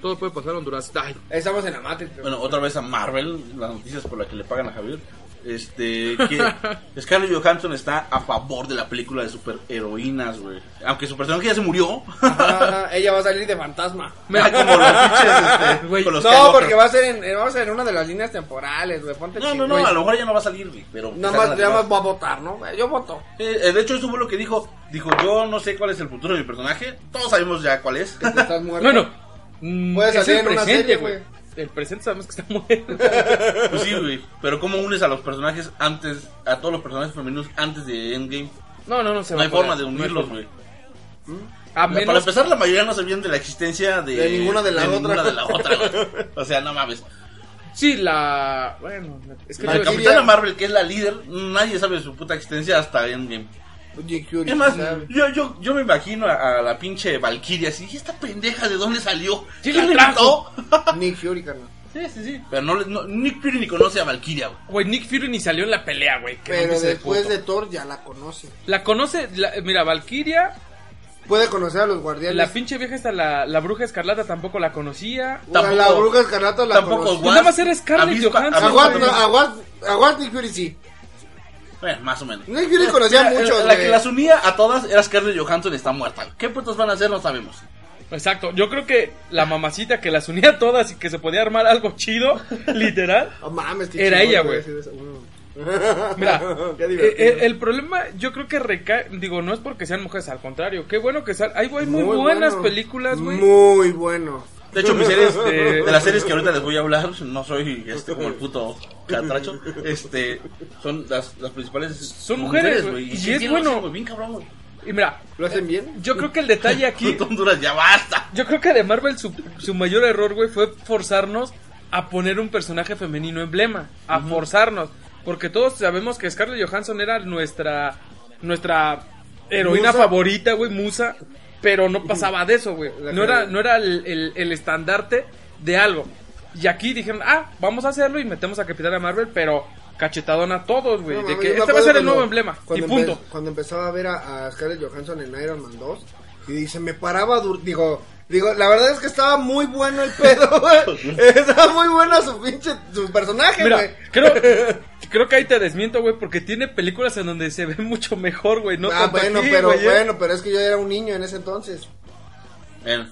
Todo puede pasar en Honduras. Ay, Estamos en la Matrix. pero- Bueno, otra vez a Marvel, las noticias por las que le pagan a Javier. Este, que [LAUGHS] Scarlett Johansson está a favor de la película de superheroínas, güey. Aunque su personaje ya se murió. Ajá, ajá, [LAUGHS] ella va a salir de fantasma. Mira, como los pinches, este, [LAUGHS] Güey, con los No, Skywalker. porque va a ser en, eh, va a ser en una de las líneas temporales, güey. Ponte No, no, no, güey. a lo mejor ya no va a salir, güey. Pero Nada más, nada más va a votar, ¿no? Yo voto. Eh, de hecho, eso fue lo que dijo. Dijo, yo no sé cuál es el futuro de mi personaje. Todos sabemos ya cuál es. Que tú estás muerto. Bueno, mm, Puede es salir el en una presente, serie, güey. El presente sabemos que está muerto. [LAUGHS] pues sí, güey. Pero ¿cómo unes a los personajes antes, a todos los personajes femeninos antes de Endgame? No, no, no se No va hay a poder. forma de No hay unirlos, forma. güey. A menos Para empezar, la mayoría no sabían de la existencia de, De ninguna de la ninguna otra. de la otra, güey. [LAUGHS] O sea, no mames. Sí, la. Bueno, es que La yo- Capitana Marvel, que es la líder, nadie sabe de su puta existencia hasta Endgame. Nick Fury, Es más, yo, yo, yo me imagino a, a la pinche Valkyria así, ¿y esta pendeja de dónde salió? ¿Quién ¿Quién la trajo? [LAUGHS] Nick Fury, carnal. Sí, sí, sí. Pero no, no- Nick Fury ni conoce a Valkyria, güey. Güey, Nick Fury ni salió en la pelea, güey. Pero de después puto. de Thor ya la conoce. La conoce, la- mira, Valkyria, Puede conocer a los guardianes. la pinche vieja esta, la, la bruja escarlata tampoco la conocía. Tampoco- la bruja escarlata la tampoco conoce. Pues nada más era Scarlett Johansson, aguant, aguant Nick Fury sí. Bueno, más o menos. Nick Fury conocía Mira, mucho, La que las unía a todas era Scarlett Johansson y está muerta. ¿Qué putos van a hacer? No sabemos. Exacto, yo creo que la mamacita que las unía todas y que se podía armar algo chido, [LAUGHS] literal. Oh, mames, qué Era chingón ella, güey. decir eso. Mm. Mira, Qué eh, divertido. eh, el problema yo creo que recae, digo, no es porque sean mujeres, al contrario, qué bueno que sal, hay, muy, buenas bueno. películas, güey. Muy bueno. De hecho, mis series, de, de las series que ahorita les voy a hablar, no soy este como el puto catracho. Este, son las, las principales. Son mujeres, güey. Y es bueno. bien cabrón, güey. Y mira, ¿Lo hacen bien? yo creo que el detalle aquí, [LAUGHS] Puto Honduras, ya basta. yo creo que de Marvel su, su mayor error, güey, fue forzarnos a poner un personaje femenino emblema, a forzarnos, porque todos sabemos que Scarlett Johansson era nuestra nuestra heroína Musa. favorita, güey, musa, pero no pasaba de eso, güey. No era no era el, el- el estandarte de algo. Y aquí dijeron, "Ah, vamos a hacerlo y metemos a Capitana Marvel, pero cachetadona a todos, güey, No, de que este va a ser el nuevo emblema y punto." empe- cuando empezaba a ver a, a Scarlett Johansson en Iron Man 2, y dice, me paraba, dur- digo, digo, la verdad es que estaba muy bueno el pedo, [LAUGHS] güey. estaba muy bueno su pinche, su personaje, Mira, güey. creo, [LAUGHS] creo que ahí te desmiento, güey, porque tiene películas en donde se ve [LAUGHS] mucho mejor, güey. No ah, bueno, aquí, pero güey, ¿eh? bueno, pero es que yo era un niño en ese entonces. Bueno,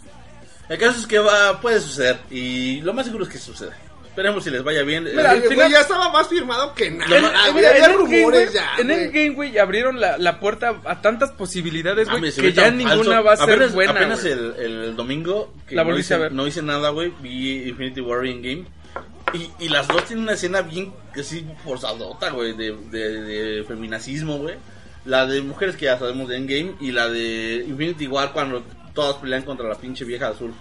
el caso es que va, puede suceder. Y lo más seguro es que suceda. Esperemos si les vaya bien. Mira, güey, final- ya estaba más firmado que nada. En, Ah, mira, había en Endgame, rumores güey, ya. en güey. Endgame, güey, abrieron la, la puerta a tantas posibilidades, güey, Mames, se que ya ninguna va a ser apenas, buena, Apenas güey. el, el domingo que La no hice, a ver. no hice nada, güey. Vi Infinity War y Endgame. Y, y las dos tienen una escena bien así forzadota, güey, de, de, de feminacismo, güey. La de mujeres que ya sabemos de Endgame y la de Infinity War cuando todas pelean contra la pinche vieja azul.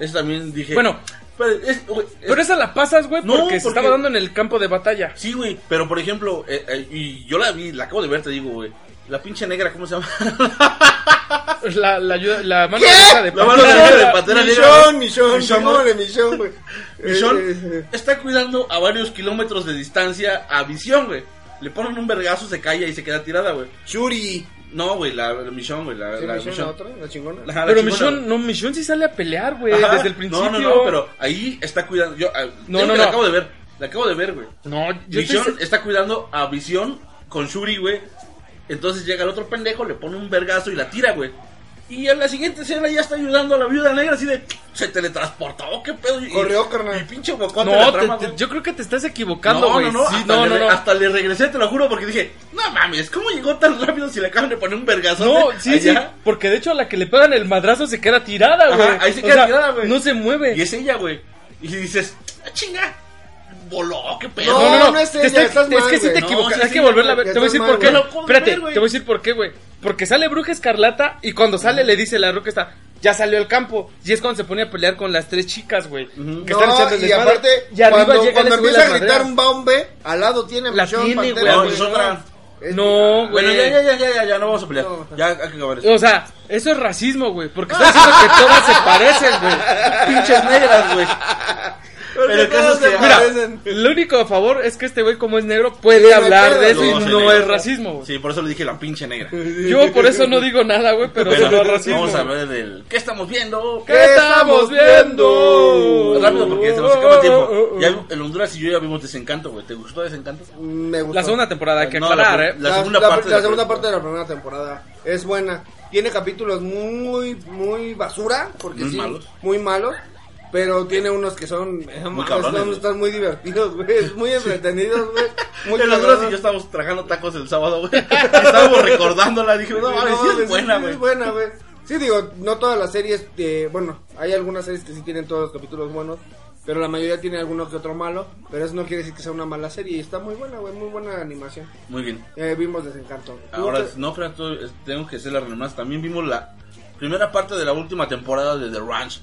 Eso también dije. Bueno, pero, es- güey, es- Pero esa la pasas, güey, No, porque se porque- estaba dando en el campo de batalla. Sí, güey, pero por ejemplo, eh, eh, y yo la vi, la acabo de ver, te digo, güey. La pinche negra, ¿cómo se llama? [LAUGHS] La, la, ayuda- la mano ¿Qué? derecha de La mano de. Pantera Negra. Michón, Michón, Michonne, llamámosle Michón, güey. [LAUGHS] Michonne Eh, eh, está cuidando a varios kilómetros de distancia a Visión, güey. Le ponen un vergazo, se calla y se queda tirada, güey. Shuri. No, güey, la, la Michonne, güey, la, ¿Sí, la Michonne, Michonne. la otra? ¿La chingona? La Pero Michonne, no, Michonne sí sale a pelear, güey, Ajá. desde el principio. No, no, no, pero ahí está cuidando. Yo, ah, No, no, no. La acabo de ver, la acabo de ver, güey. No, yo Visión te- está cuidando a Visión con Shuri, güey. Entonces llega el otro pendejo, le pone un vergazo y la tira, güey. Y en la siguiente escena ya está ayudando a la viuda negra así de... Se teletransportó, ¿qué pedo? Corrió, carnal. Y pinche bocote No, la te- trama, te- güey. yo creo que te estás equivocando, güey. no, no, Sí, hasta, no, le, hasta le regresé, te lo juro, porque dije, no mames, ¿cómo llegó tan rápido si le acaban de poner un vergazo? No, sí, sí, allá? porque de hecho a la que le pegan el madrazo se queda tirada, güey. ahí se O queda sea, tirada, güey. No se mueve. Y es ella, güey. Y dices, ah, chinga, voló, qué pedo. No, No, no, no, no es te ella, estás es mal, que sí güey. te No, equivocas, hay sí, que volverla a ver. Te voy a decir por qué. No Espérate, te voy a decir por qué, güey. Porque sale Bruja Escarlata y cuando sale le dice la Roca está, ya salió al campo. Y es cuando se pone a pelear con las tres chicas, güey. Ujú. Que están echando No, el y desmadre. aparte, y arriba cuando, llega cuando el empieza a gritar un bombe, al lado tiene La Michonne tiene, No, güey. es otra. Es- No, güey. Bueno, ya, ya, ya, ya, ya, ya, no vamos a pelear. No. Ya hay que acabar eso. O sea, eso es racismo, güey. Porque está diciendo que todas se parecen, güey. [LAUGHS] Pinches negras, güey. Pero el caso es que... Mira, parecen. lo único a favor es que este güey, como es negro, puede Sí, hablar de eso no, y no negro. es racismo, güey. Sí, por eso le dije la pinche negra. Yo por eso no digo nada, güey, pero Bueno, eso no es racismo. vamos a ver del... ¿Qué estamos viendo? ¿Qué estamos viendo? Rápido, porque se nos acaba el tiempo. Ya vi- el Honduras y yo ya vimos Desencanto, güey. ¿Te gustó Desencanto? Me gustó. La segunda temporada, hay que No, aclarar, la- ¿eh? la segunda parte de la la segunda parte de la primera temporada es buena. Tiene capítulos muy, muy basura, porque Muy sí, malos. muy malos. Pero tiene unos que son, eh, Muy cabrones, están, muy divertidos, güey. Es muy entretenidos, güey. Muy Honduras y yo estábamos tragando tacos el sábado, güey. Estábamos recordándola. Dije, no, mames, sí es buena, sí güey. Es buena, güey. Sí, digo, no todas las series, eh, bueno, hay algunas series que sí tienen todos los capítulos buenos, pero la mayoría tiene alguno que otro malo, pero eso no quiere decir que sea una mala serie y está muy buena, güey, muy buena animación. Muy bien. Eh, vimos Desencanto. ¿Tú Ahora, qué- no, Fran, tú, es- tengo que hacer la renomás. También vimos la primera parte de la última temporada de The Ranch.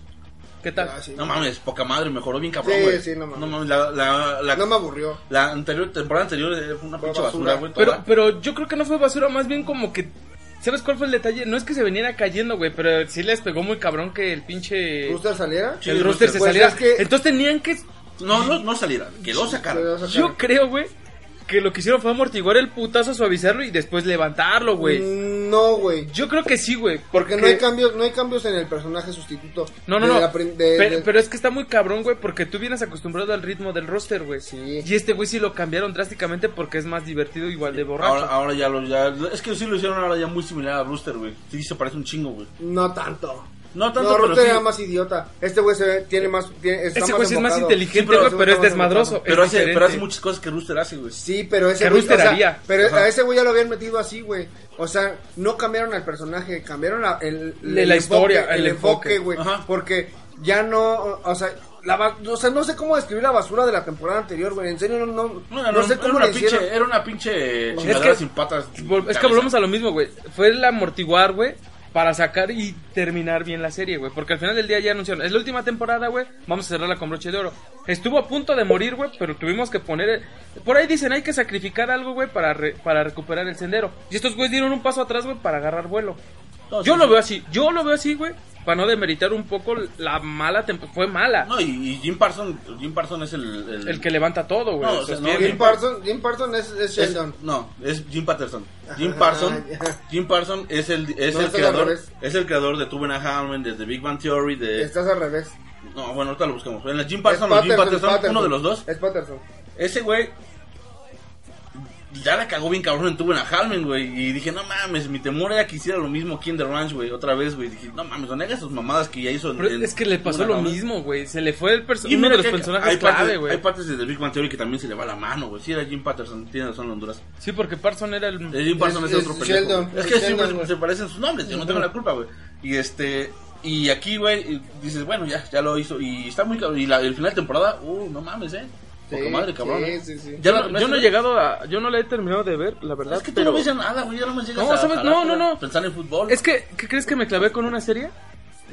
¿Qué tal? Ah, sí. No mames, poca madre, mejoró bien cabrón, güey. sí, no mames. la, la, la, No me aburrió. la anterior, temporada anterior fue una Fue pinche basura. güey. Pero, pero yo creo que no fue basura, más bien como que. ¿Sabes cuál fue el detalle? No es que se veniera cayendo, güey, pero sí les pegó muy cabrón que el pinche. ¿Rooster saliera? Sí, el rooster se Pues saliera. es que- Entonces tenían que. No, no, no saliera, que lo sacaran. Yo creo, güey, que lo que hicieron fue amortiguar el putazo, suavizarlo y después levantarlo, güey. Mm, No, güey. Yo creo que sí, güey. Porque no hay cambios, no hay cambios en el personaje sustituto. No, no, De no. la prim- de- pero, de- pero es que está muy cabrón, güey, porque tú vienes acostumbrado al ritmo del roster, güey. Sí. Y este güey sí lo cambiaron drásticamente porque es más divertido, igual de borracho. Ahora, ahora ya lo, ya, es que sí lo hicieron ahora ya muy similar a Rooster, güey. Sí se parece un chingo, güey. No tanto. No tanto, no, pero Rooster sí. era más idiota. Este güey se ve- tiene más, tiene, está Ese güey sí es más inteligente, Sí, pero es desmadroso. Pero es hace, pero hace muchas cosas que Rooster hace, güey. Sí, pero ese Que güey, Rooster o sea, haría. pero Ajá. a ese güey ya lo habían metido así, güey. O sea, no cambiaron al personaje, cambiaron la, el, la historia, enfoque, el el enfoque, güey. Porque ya no, o sea, la, ba- o sea, no sé cómo describir la basura de la temporada anterior, güey. En serio, no, no, No, sé era cómo una le hicieron. pinche, era una pinche Es chingadera que- sin patas. Es que volvemos a lo mismo, güey. Fue el amortiguar, güey, para sacar y terminar bien la serie, güey. Porque al final del día ya anunciaron, es la última temporada, güey, vamos a cerrarla con broche de oro. Estuvo a punto de morir, güey, pero tuvimos que poner... el- Por ahí dicen, hay que sacrificar algo, güey, para, re- para recuperar el sendero. Y estos güeyes dieron un paso atrás, güey, para agarrar vuelo. Yo lo veo así, yo lo veo así, güey, para no demeritar un poco la mala temporada. Fue mala. No, y, y Jim Parson, Jim Parson es el... El, El que levanta todo, güey. No, o sea, sostiene. no, Jim Parson, Jim Parson es, es es- Sheldon. no, es Jim Patterson. [LAUGHS] Jim Ajá, Parson, ya. Jim Parson es el es No, el es creador, es el creador de Two and a Half Men, de The Big Bang Theory, de Estás al revés. No, bueno, ahorita lo buscamos. En el Jim Es Parson o Jim Patterson, Patterson, Patterson. uno de los dos. Es Patterson. Ese güey ya la cagó bien cabrón en Tuvo en Halmen, güey. Y dije, no mames, mi temor era que hiciera lo mismo aquí en The Ranch, güey, otra vez, güey. Dije, no mames, no hagas sus mamadas que ya hizo en, Pero en es que le pasó lo mismo, güey. Se le fue el perso- Y uno mira de los que personajes hay clave, güey. hay partes de The Big Bang Theory que también se le va la mano, güey. Sí, era Jim Patterson, tiene razón en Honduras. Sí, porque Parson era el... El Jim Patterson es, Es- otro es pendejo. Es es que siempre güey. se parecen sus nombres, yo no tengo la culpa, güey. Y este... Y aquí, güey, dices, bueno, ya, ya lo hizo. Y está muy cabrón. Y la, el final de temporada, uh, no mames, eh. Sí, madre, cabrón. sí, eh. sí. Yo no, yo no he llegado a... Yo no la he terminado de ver, la verdad. Es que tú pero... no ves nada, güey. Ya no me llegas No, a ¿sabes? No, no, no. Pensar en fútbol. Es que, ¿qué crees que me clavé con una serie?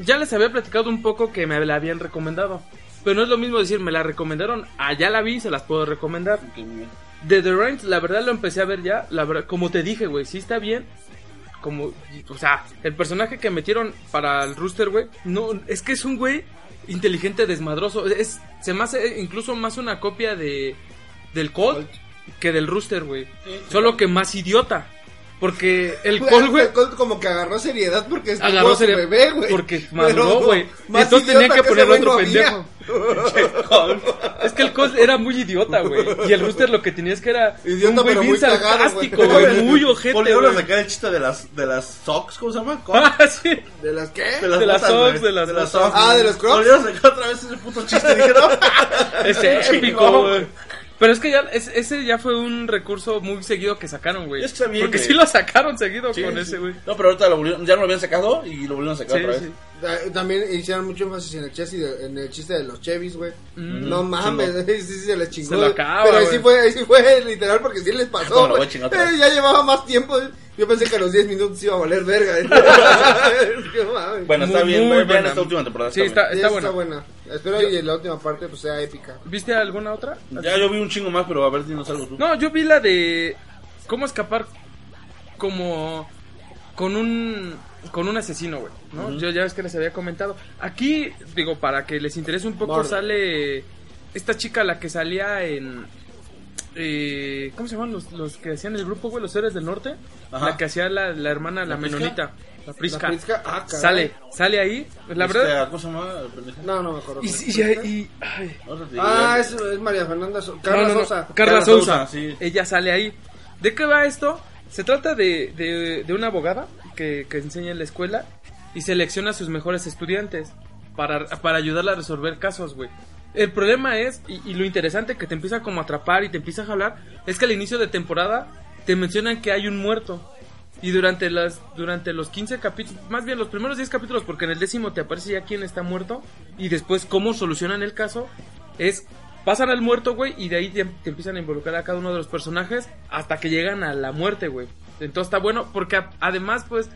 Ya les había platicado un poco que me la habían recomendado. Pero no es lo mismo decir, me la recomendaron, ah, ya la vi, se las puedo recomendar. De The Range, la verdad lo empecé a ver ya, la verdad, como te dije, güey, sí está bien. Como, o sea, el personaje que metieron para el Rooster, güey, no, es que es un güey inteligente, desmadroso. Es, se me hace incluso más una copia de del Colt que del Rooster, güey. Solo que más idiota. Porque el Güey, Colt, güey, Colt como que agarró seriedad porque es agarró su serie bebé, güey. porque maduró, güey. Entonces idiota que ponerle otro no pendejo. Es que el Colt era muy idiota, güey. Y el Rooster lo que tenía es que era Idiota, un güey bien sarcástico, güey. Muy ojete, Volvieron a güey. sacar el chiste de las, de las socks, ¿cómo se llama? [LAUGHS] Ah, sí. ¿De las qué? De las, De las socks, de las botas. socks. Ah, ¿de los Crocs? Volvieron a sacar otra vez ese puto chiste. Dije, no. [LAUGHS] Es [LAUGHS] épico, güey. Pero es que ya, es- ese ya fue un recurso muy seguido que sacaron, güey. Es que bien, Porque güey. sí lo sacaron seguido Sí, con sí. ese, güey. No, pero ahorita lo volvieron, ya no lo habían sacado y lo volvieron a sacar Sí, otra vez. sí. También hicieron mucho énfasis en el, chiste de- en el chiste de los Chevys, güey. Mm. no mames, [LAUGHS] sí, sí, se les chingó. Se lo acaba, Pero ahí sí fue, ahí sí fue literal porque sí les pasó. No, lo voy a güey. Eh, [LAUGHS] ya llevaba más tiempo. Yo pensé que a los 10 minutos iba a valer verga. Qué mames. [LAUGHS] Bueno, está Muy, bien, muy buena. esta última temporada. Sí, está está, Sí, está esa Espero y la última parte pues sea épica. ¿Viste alguna otra? Ya yo vi un chingo más, pero a ver si nos algo tú. No, yo vi la de cómo escapar como con un con un asesino, güey, ¿no? Yo ya ves que les había comentado. Aquí, digo, para que les interese un poco, sale esta chica la que salía en eh, ¿cómo se llaman los, los que hacían el grupo, güey? Los héroes del norte. Ajá. La que hacía la, la hermana, la, ¿La menonita, la Prisca. La Prisca, ah, caray. sale, sale ahí. La Este, verdad. ¿Cómo se llama? pendeja? No, no me acuerdo. Y, y, y- ay, Ah, es, es María Fernanda So- Carla no, no. Sosa. Carla Carla Sousa. Sousa, sí. Ella sale ahí. ¿De qué va esto? Se trata de, de, de una abogada que, que enseña en la escuela y selecciona a sus mejores estudiantes para, para ayudarla a resolver casos, güey. El problema es, y, lo interesante que te empieza como a atrapar y te empieza a jalar, es que al inicio de temporada te mencionan que hay un muerto. Y durante las durante los 15 capítulos, más bien los primeros 10 capítulos, porque en el décimo te aparece ya quién está muerto y después cómo solucionan el caso, es pasan al muerto, güey, y de ahí te, empiezan a involucrar a cada uno de los personajes hasta que llegan a la muerte, güey. Entonces está bueno porque además pues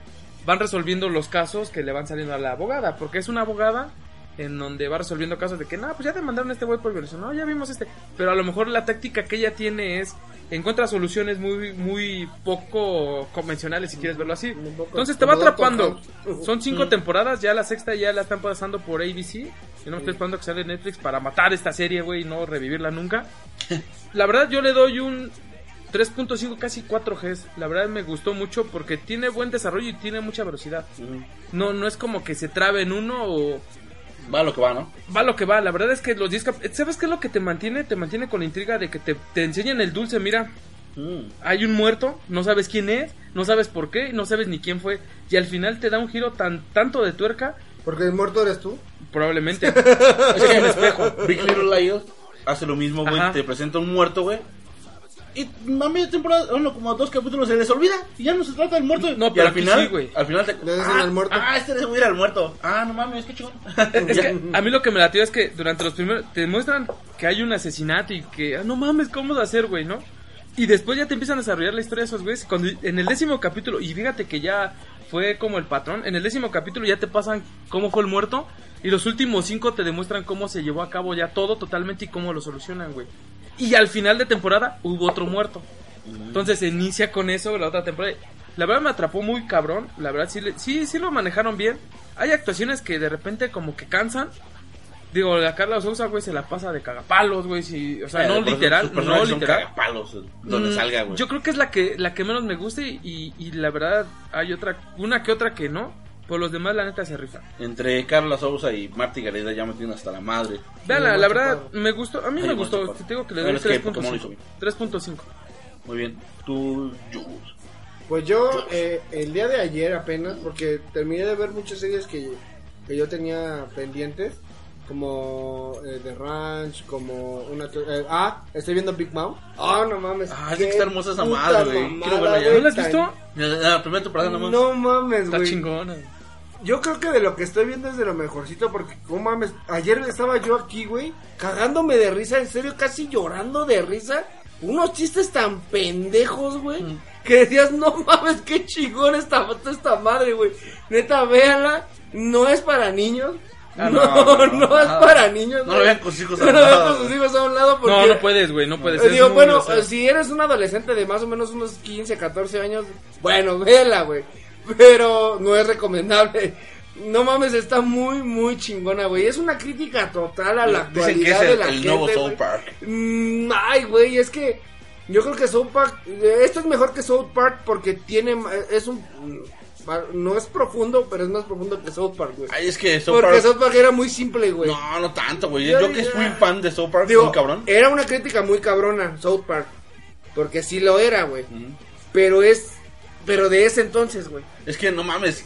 van resolviendo los casos que le van saliendo a la abogada, porque es una abogada en donde va resolviendo casos de que, no, pues ya te mandaron a este güey por violación, no, ya vimos este, pero a lo mejor la táctica que ella tiene es encuentra soluciones muy muy poco convencionales si quieres verlo así. Entonces te va atrapando. Son cinco temporadas, ya la sexta ya la están pasando por ABC. Y no me estoy esperando que sale en Netflix para matar esta serie, güey, y no revivirla nunca. [LAUGHS] La verdad yo le doy un 3.5, casi 4 Gs. La verdad me gustó mucho porque tiene buen desarrollo y tiene mucha velocidad. No, no es como que se trabe en uno o Va lo que va, ¿no? va lo que va. La verdad es que los 10 cap- ¿Sabes qué es lo que te mantiene? Te mantiene con la intriga de que te, te enseñan el dulce. Mira, Mm. hay un muerto, no sabes quién es, no sabes por qué, no sabes ni quién fue. Y al final te da un giro tan tanto de tuerca, Porque el muerto eres tú. probablemente. [LAUGHS] es que en espejo. Big Little Liars hace lo mismo, güey. Te presenta un muerto, güey. Y a media temporada, bueno, como dos capítulos se les olvida. Y ya no se trata del muerto. No, pero al final, sí, güey. al final te. Le dicen ah, al muerto. Ah, este es güey era el muerto. Ah, no mames, qué chingón. [LAUGHS] Es que a mí lo que me latió es que durante los primeros te muestran que hay un asesinato y que ah, no mames, ¿cómo de hacer, güey, no? Y después ya te empiezan a desarrollar la historia de esos güeyes. Cuando en el décimo capítulo, y fíjate que ya fue como el patrón, en el décimo capítulo ya te pasan cómo fue el muerto. Y los últimos cinco te demuestran cómo se llevó a cabo ya todo totalmente y cómo lo solucionan, güey. Y al final de temporada hubo otro muerto. Entonces se inicia con eso la otra temporada. La verdad me atrapó muy cabrón. La verdad sí, sí, sí lo manejaron bien. Hay actuaciones que de repente como que cansan. Digo, la Carla Sousa, güey, se la pasa de cagapalos, güey. sí, o sea, Eh, no literal, no literal. cagapalos, donde Mm, salga, güey. Yo creo que es la que la que menos me gusta y, y, y la verdad hay otra, una que otra que no. Pues los demás la neta se rifan. Entre Carla Sousa y Marty Gareda ya me tienen hasta la madre. Veanla, Sí, la muy verdad chupado. me gustó, a mí Ay, me gustó, chupado. te digo que le doy es que Pokémon lo hizo 3.5. 3.5. Muy bien. Tú, Jules. Pues yo, eh, el día de ayer apenas, porque terminé de ver muchas series que, que yo tenía pendientes, como eh, The Ranch, como una... eh, ah, estoy viendo Big Mouth. Ah, no mames. Ah, es qué que está hermosa esa madre, güey. Quiero verla ya. ¿No la has visto? La primera temporada nomás. No mames, Está güey. chingona. Yo creo que de lo que estoy viendo es de lo mejorcito porque, no mames, ayer estaba yo aquí, güey, cagándome de risa, en serio, casi llorando de risa. Unos chistes tan pendejos, güey, Mm. que decías, no mames, qué chingón esta, esta madre, güey. Neta, véanla, no es para niños. Ah, no, no, [LAUGHS] no, no, no, es para niños. No lo vean con sus hijos [LAUGHS] a No un lo vean lado, con sus hijos a un lado porque... No, no puedes, güey, no puedes. Eh, digo, bueno, grosero. si eres un adolescente de más o menos unos 15, 14 años, bueno, vela, güey. Pero no es recomendable. No mames, está muy, muy chingona, güey. Es una crítica total a la Dicen que es actualidad de la el gente. nuevo South. Park. Mm, ay, güey, es que yo creo que South Park, eh, esto es mejor que South Park porque tiene, ma- es un, no es profundo, pero es más profundo que South Park, güey. Ay, es que South Porque Park. South Park era muy simple, güey. No, no tanto, güey. Yo Yo, que diría- fui fan de South Park, Digo, muy cabrón. era una crítica muy cabrona, South Park. Porque sí lo era, güey. Pero es, pero de ese entonces, güey. Es que no mames.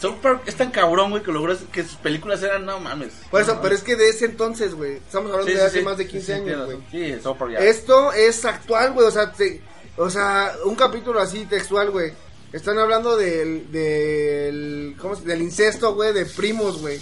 South Park es tan cabrón, güey, que logró que sus películas eran, no mames. Por eso, No pero es que de ese entonces, güey. Estamos hablando Sí, de hace sí. más de 15 Sí, años, güey. Sí, South Park ya. Esto es actual, güey. O sea, te- o sea, un capítulo así textual, güey. Están hablando del, del, ¿cómo se- del incesto, güey, de primos, güey.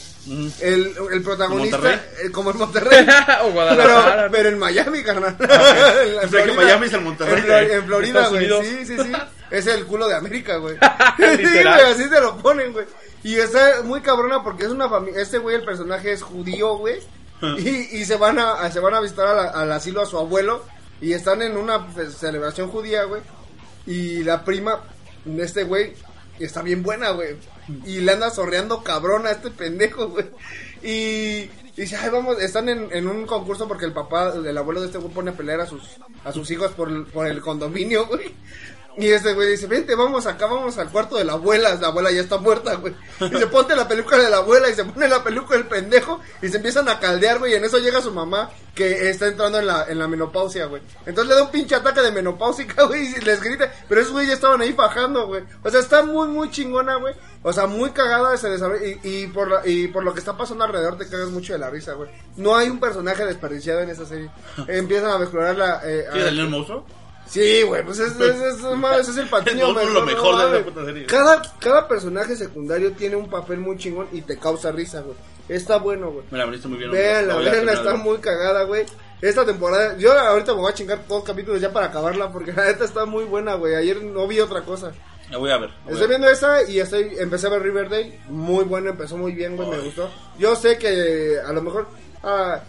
El, el protagonista, Monterrey? eh, como en Monterrey. [LAUGHS] o Guadalajara. pero, pero en Miami, carnal. [LAUGHS] En O sea, que. Miami es el Monterrey. En, en Florida, güey. Sí, sí, sí. [LAUGHS] Es el culo de América, güey. [LAUGHS] sí, Literal. güey, así te lo ponen, güey. Y está muy cabrona porque es una familia. Este güey, el personaje es judío, güey. Y, y se van a, a- se van a visitar a la- al asilo a su abuelo. Y están en una pues, celebración judía, güey. Y la prima de este güey está bien buena, güey. Y le anda sorreando cabrón a este pendejo, güey. Y, y dice, ay, vamos, están en, en un concurso porque el papá, el abuelo de este güey pone a pelear a sus, a sus hijos por, el- por el condominio, güey. Y este güey dice, vente, vamos acá, vamos al cuarto de la abuela. La abuela ya está muerta, güey. Y se ponte la peluca de la abuela y se pone la peluca del pendejo y se empiezan a caldear, güey. Y en eso llega su mamá que está entrando en la, en la menopausia, güey. Entonces le da un pinche ataque de menopáusica, [LAUGHS] güey, y les grita. Pero esos güey ya estaban ahí fajando, güey. O sea, está muy, muy chingona, güey. O sea, muy cagada ese desarrollo. Y, y, por la- y por lo que está pasando alrededor te cagas mucho de la risa, güey. No hay un personaje desperdiciado en esa serie. [LAUGHS] Empiezan a explorar la... Eh, ¿Sí, a- Daniel Monstruo? Sí, güey, pues es, es, es, es, es el [LAUGHS] patiño lo mejor de la mames. puta serie. Cada, cada personaje secundario tiene un papel muy chingón y te causa risa, güey. Está bueno, güey. Me la veniste muy bien. Véanla, La voy a véanla, terminar está muy cagada, güey. Esta temporada, yo ahorita me voy a chingar todos los capítulos ya para acabarla porque la neta está muy buena, güey. Ayer no vi otra cosa. La voy a ver. a Estoy ver. viendo esa y estoy empecé a ver Riverdale, muy bueno, empezó muy bien, güey, me gustó. Yo sé que a lo mejor ah,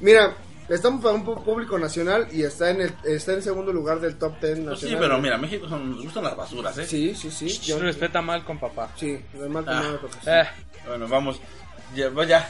mira, estamos para un público nacional y está en el está en segundo lugar del top 10 nacional. Pues sí, pero mira, México son, nos gustan las basuras, ¿eh? Sí, sí, sí. yo- Respeta mal con papá. sí, normal que Ah. no me toca. Eh, Bueno, vamos. Ya, vaya.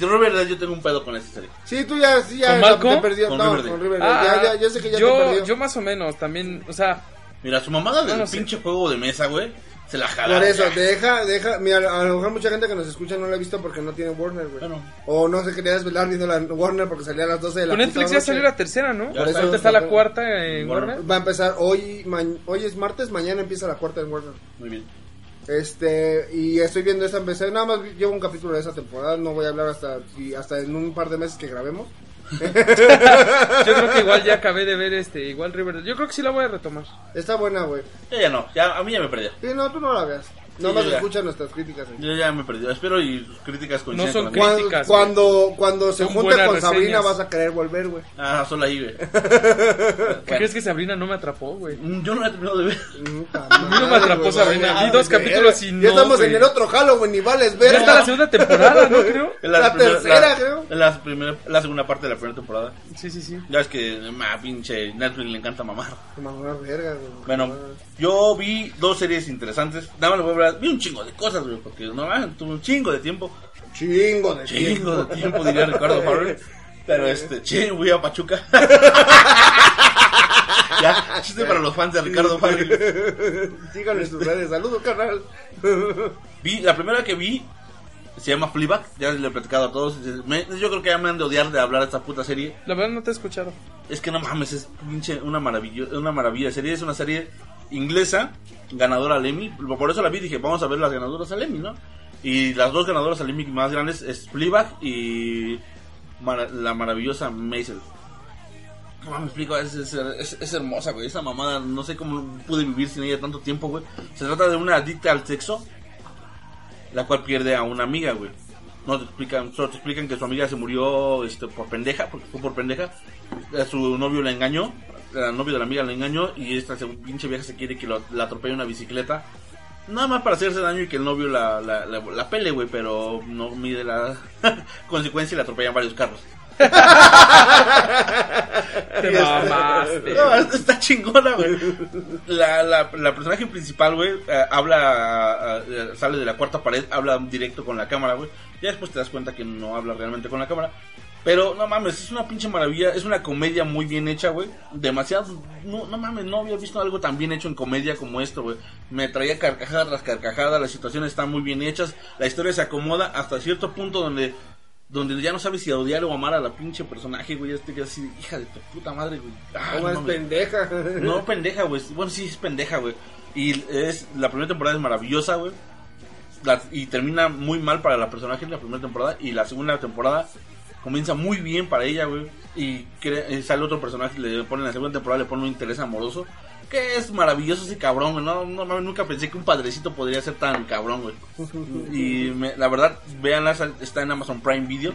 Yo, Riverdale, yo tengo un pedo con esta serie. Sí, tú ya, sí, ya ¿Con Malcolm? te perdió. Con no, Riverdale. con Riverdale. ah, ya, ya, yo sé que ya yo, te perdió. yo más o menos también, o sea, Mira, su mamada del No, no sé. pinche juego de mesa, güey, se la jalaron. Por eso, ya. deja, deja, mira, a lo mejor mucha gente que nos escucha no la ha visto porque no tiene Warner, güey. Bueno. O no se quería desvelar viendo la Warner porque salía a las 12 de la con Netflix ya salió la tercera, ¿no? Ya Ahorita está. la cuarta en Warner. Warner. Va a empezar hoy, ma- hoy es martes, mañana empieza la cuarta en Warner. Muy bien. Este, y estoy viendo esa, empecé, nada más llevo un capítulo de esa temporada, no voy a hablar hasta, y hasta en un par de meses que grabemos. [LAUGHS] Yo creo que igual ya acabé de ver este, igual Riverdale. Yo creo que sí la voy a retomar. Está buena, güey. Ya, ya no, ya, a mí ya me perdí. Sí, no, tú no la veas. No Sí, más yo ya. escucha nuestras críticas. Yo ya me perdí. Espero y sus críticas coinciden No son con la mía. Cuando, críticas, güey. cuando, cuando se Son junte con Sabrina vas a querer volver, güey. Ah, solo ahí, güey. ¿Por [LAUGHS] qué crees que Sabrina no me atrapó, güey? Mm, Yo no la he terminado de ver. [LAUGHS] A mí no me atrapó Sabrina. Vi dos capítulos y no, Ya estamos en el otro Halloween y vales ver. Ya está la segunda temporada, ¿no creo? La tercera, creo. Es la, primera, la segunda parte de la primera temporada. Sí, sí, sí. Ya es que, ma, pinche Netflix le encanta mamar. Mamá, verga, güey. Bueno, yo vi dos series interesantes. Nada más les voy a hablar. Vi un chingo de cosas, güey, porque no tuve un chingo de tiempo. Chingo de Chingo de tiempo, diría Ricardo [LAUGHS] Farrell. Pero este, che, voy a Pachuca. [LAUGHS] ya, chiste para los fans de Ricardo Farrell. Síganlo en sus redes. Saludos, carnal. Vi, la primera que vi Se llama Fleabag, ya le he platicado a todos. Me- yo creo que ya me han de odiar de hablar de esta puta serie. La verdad no te he escuchado. Es que no mames, es pinche una maravilla, una maravilla serie. Es una serie inglesa, ganadora al. Por eso la vi, dije, vamos a ver las ganadoras al Emmy, ¿no? Y las dos ganadoras al Emmy más grandes es Fleabag y la maravillosa Maisel. No mames, explico, es, hermosa, güey. Esa mamada, no sé cómo pude vivir sin ella tanto tiempo, güey. Se trata de una adicta al sexo, la cual pierde a una amiga, güey. No te explican, solo te explican que su amiga se murió este, por pendeja, porque fue por pendeja. Su novio la engañó, el novio de la amiga la engañó y esta pinche vieja se quiere que lo- la atropelle una bicicleta. Nada más para hacerse daño y que el novio la, la, la, la pele, güey, pero no mide la [LAUGHS] consecuencia y la atropellan varios carros. [LAUGHS] Te mamaste. No, es- está chingona, güey. La, la, la personaje principal, güey, eh, habla, eh, sale de la cuarta pared, habla directo con la cámara, güey. Ya después te das cuenta que no habla realmente con la cámara. Pero no mames, es una pinche maravilla, es una comedia muy bien hecha, güey. Demasiado, no, no mames, no había visto algo tan bien hecho en comedia como esto, güey. Me traía carcajada tras carcajada, las situaciones están muy bien hechas, la historia se acomoda hasta cierto punto donde donde ya no sabes si odiar o amar a la pinche personaje, güey. Ya te quedas así, hija de tu puta madre, güey. Ah, ¿Cómo no es pendeja? [LAUGHS] No, pendeja, güey. Bueno, sí, es pendeja, güey. Y es la primera temporada es maravillosa, güey. La- y termina muy mal para la personaje en la primera temporada. Y la segunda temporada comienza muy bien para ella, güey. Y eh, sale otro personaje, le pone en la segunda temporada, le pone un interés amoroso. Que es maravilloso ese cabrón, güey. No, no nunca pensé que un padrecito podría ser tan cabrón, güey. [LAUGHS] Y me- la verdad, véanla, está en Amazon Prime Video.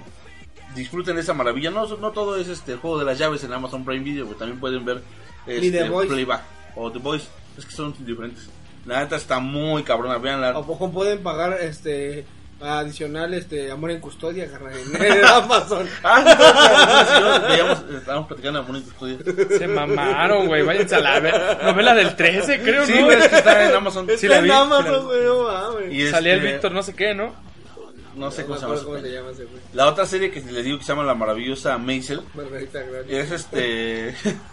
Disfruten esa maravilla. No, no todo es este el juego de las llaves en Amazon Prime Video, güey. También pueden ver The este. Playback o The Voice. Es que son diferentes. La neta está muy cabrona, véanla. ¿A poco pueden pagar este adicional este amor en custodia? En Amazon. [LAUGHS] Ah, no, no, no, no, veíamos, estábamos platicando en Bonito Estudio. Se mamaron, güey. Váyanse a la ver. Novela del 13, creo, Sí, ¿no? es que está en Amazon. Sí la en vi, Amazon, güey, no mames. Y Salía el este, Víctor, no sé qué, ¿no? No sé No cómo se cómo se llama ese güey. La otra serie que les digo que se llama La Maravillosa Maisel es este. [LAUGHS]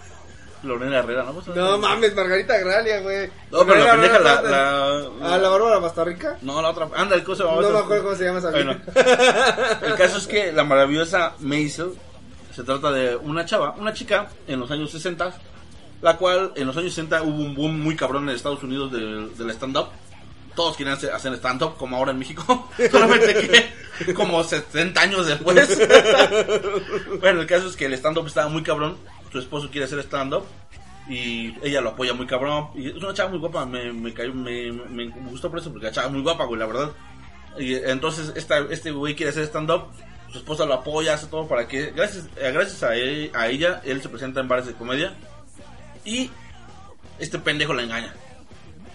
Lorena Herrera, ¿no? No mames, Margarita Gralia, güey. No, pero la pendeja, la. la- Ah, la Bárbara Bastarrica. No, la otra. Anda, el cosa. No me acuerdo cómo se llama esa Bueno, el caso es que la maravillosa Maisel se trata de una chava, una chica en los años 60, la cual en los años 60 hubo un boom muy cabrón en Estados Unidos del, del stand-up. Todos querían hacer, hacer stand-up, como ahora en México. [LAUGHS] Solamente que como 70 años después. [LAUGHS] bueno, el caso es que el stand-up estaba muy cabrón. Su esposo quiere hacer stand-up. Y ella lo apoya muy cabrón. Y es una chava muy guapa. Me, me, cayó, me, me gustó por eso, porque la chava muy guapa, güey, la verdad. Y entonces esta, este güey quiere hacer stand-up. Su esposa lo apoya, hace todo para que. Gracias, eh, gracias a, él- a ella, él se presenta en bares de comedia. Y este pendejo la engaña.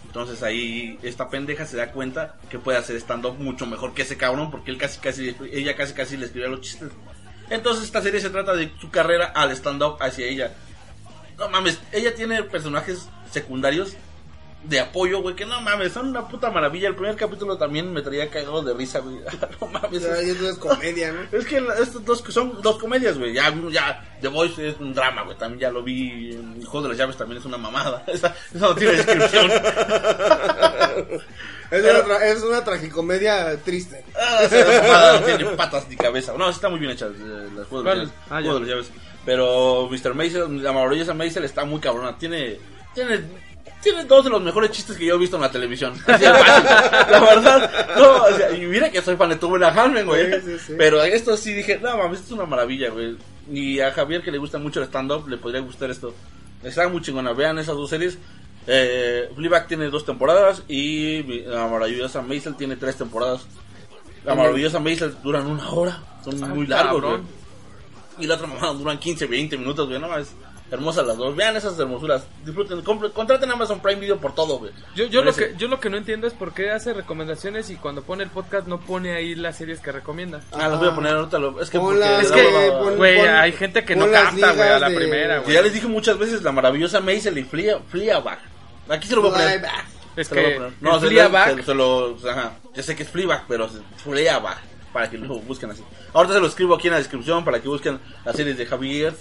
Entonces ahí esta pendeja se da cuenta que puede hacer stand-up mucho mejor que ese cabrón. Porque él casi, casi, ella casi, casi le escribía los chistes. Entonces esta serie se trata de su carrera al stand-up hacia ella. No mames, ella tiene personajes secundarios de apoyo, güey, que no mames, son una puta maravilla. El primer capítulo también me traía cagado de risa, güey. [LAUGHS] no mames. Ya, es- es comedia, ¿no? es que estos dos son dos comedias, güey. Ya, ya, The Voice es un drama, güey. También ya lo vi. El juego de las llaves también es una mamada. [LAUGHS] Esa, esa no tiene descripción. [LAUGHS] Es una, tra- es una tragicomedia triste. Ah, no tiene patas ni cabeza. No, está muy bien hecha. eh, El juego de las. Ah, las llaves. Pero Mr. Maisel, la maravillosa Maisel está muy cabrona. Tiene, tiene, tiene dos de los mejores chistes que yo he visto en la televisión. Así de fácil. [LAUGHS] la verdad. No, o sea, y mira que soy fan de Tuve la Harmon, güey. Sí, sí, sí. Pero esto sí dije, no mames, esto es una maravilla, güey. Y a Javier que le gusta mucho el stand-up, le podría gustar esto. Está muy chingona. Vean esas dos series. Eh, Fleabag tiene dos temporadas y la maravillosa Maisel tiene tres temporadas. La maravillosa Maisel duran una hora. Son Ah, muy largos, güey. Y la otra mamá duran 15, 20 minutos, güey. No mames. Hermosas las dos. Vean esas hermosuras. Disfruten. compre- contraten Amazon Prime Video por todo, güey. Yo, yo, lo que, yo lo que no entiendo es por qué hace recomendaciones y cuando pone el podcast no pone ahí las series que recomienda. Ah, las voy a poner ahorita. lo- Es que, Es que, güey, pon- hay gente que no capta, güey, a la de- primera, güey. ya les dije muchas veces la maravillosa Maisel y Flia, Fleabag. Aquí se lo voy a poner. Es Se lo voy a que poner. el No, se, Fleabag- se, se lo. Ajá. Yo sé que es Fleabag, pero es Fleabag. Para que lo busquen así. Ahorita se lo escribo aquí en la descripción para que busquen las series de Javier,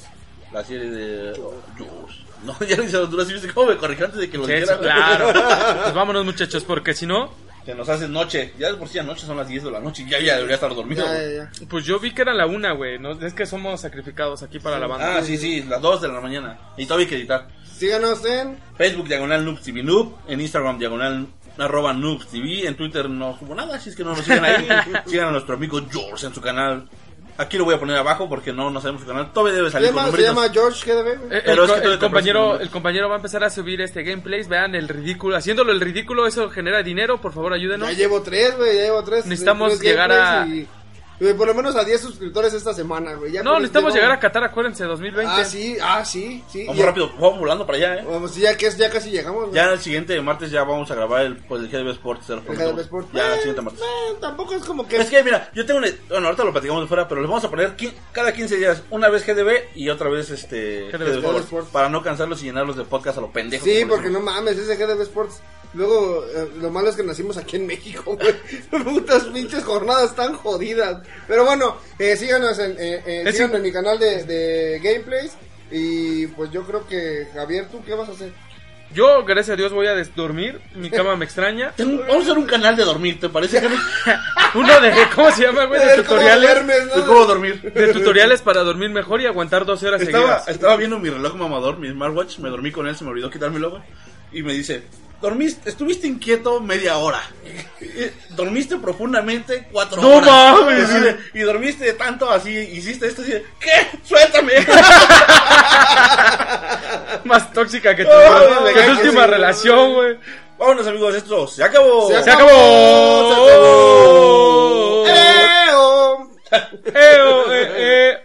la serie de. George. No, [LAUGHS] ya lo hice Honduras y viste cómo me corrigió antes de que lo Sí, dijera. sí, claro. [LAUGHS] Pues vámonos, muchachos, porque si no, que nos hace noche. Ya de por sí noche son las 10 de la noche. Ya, ya debería estar dormido. Ya, güey. ya, ya. Pues yo vi que era la una, güey. ¿no? Es que somos sacrificados aquí para la banda. Ah, sí, sí, las 2 de la mañana. Y todavía hay que editar. Síganos en Facebook diagonal Noobs TV Noob, en Instagram diagonal arroba Noobs TV, en Twitter no subo nada, si es que no nos siguen ahí, [LAUGHS] sigan a nuestro amigo George en su canal. Aquí lo voy a poner abajo porque no, no sabemos su canal. Todavía debe Se salir con llama, se llama George GDB. Eh, Pero el, es que el te compañero, el compañero va a empezar a subir este gameplays. Vean el ridículo. Haciéndolo el ridículo, eso genera dinero. Por favor, ayúdenos. Ya llevo tres, güey, ya llevo tres. Necesitamos tres llegar a- y- por lo menos a 10 suscriptores esta semana, güey. Ya No, necesitamos llevo- llegar a Qatar, acuérdense, 2020. Ah, sí, ah, sí, sí. Vamos Y- rápido, vamos volando para allá, eh. Vamos, ya, que es- ya casi llegamos, güey. Ya el siguiente martes ya vamos a grabar el, pues, el GDB Sports. El prometo. GDB Sport. Ya, el Eh, siguiente martes. eh, tampoco es como que... Es que mira, yo tengo una, bueno, ahorita lo platicamos de fuera, pero les vamos a poner cada 15 días, una vez GDB y otra vez este GDB GDB Sports, Sports. para no cansarlos y llenarlos de podcast a lo pendejo. Sí, porque no mames, ese GDB Sports. Luego, eh, lo malo es que nacimos aquí en México, güey. [LAUGHS] [LAUGHS] Putas pinches jornadas tan jodidas. Pero bueno, eh, síganos en, eh, eh, síganos en mi canal de, de gameplays. Y pues yo creo que, Javier, ¿tú qué vas a hacer? Yo, gracias a Dios, voy a des- dormir. Mi cama me extraña. [LAUGHS] Tengo- vamos a hacer un canal de dormir, ¿te parece? que no? Uno de, ¿cómo se llama, güey? De tutoriales. duermes, ¿no? ¿De cómo dormir? De tutoriales para dormir mejor y aguantar 12 horas Estaba, seguidas. estaba viendo mi reloj mamador, mi smartwatch, me dormí con él, se me olvidó quitármelo, güey. Y me dice, dormiste, estuviste inquieto media hora. Dormiste profundamente cuatro ¡No horas. mames! Y, dormiste tanto así, hiciste esto y dice, ¿qué? ¡Suéltame! [LAUGHS] Más tóxica que [LAUGHS] tu, que última sí. relación, güey. Vámonos amigos, esto se acabó. Se ¡Se acabó! ¡Eh, oh! ¡Eh, oh, eh, eh!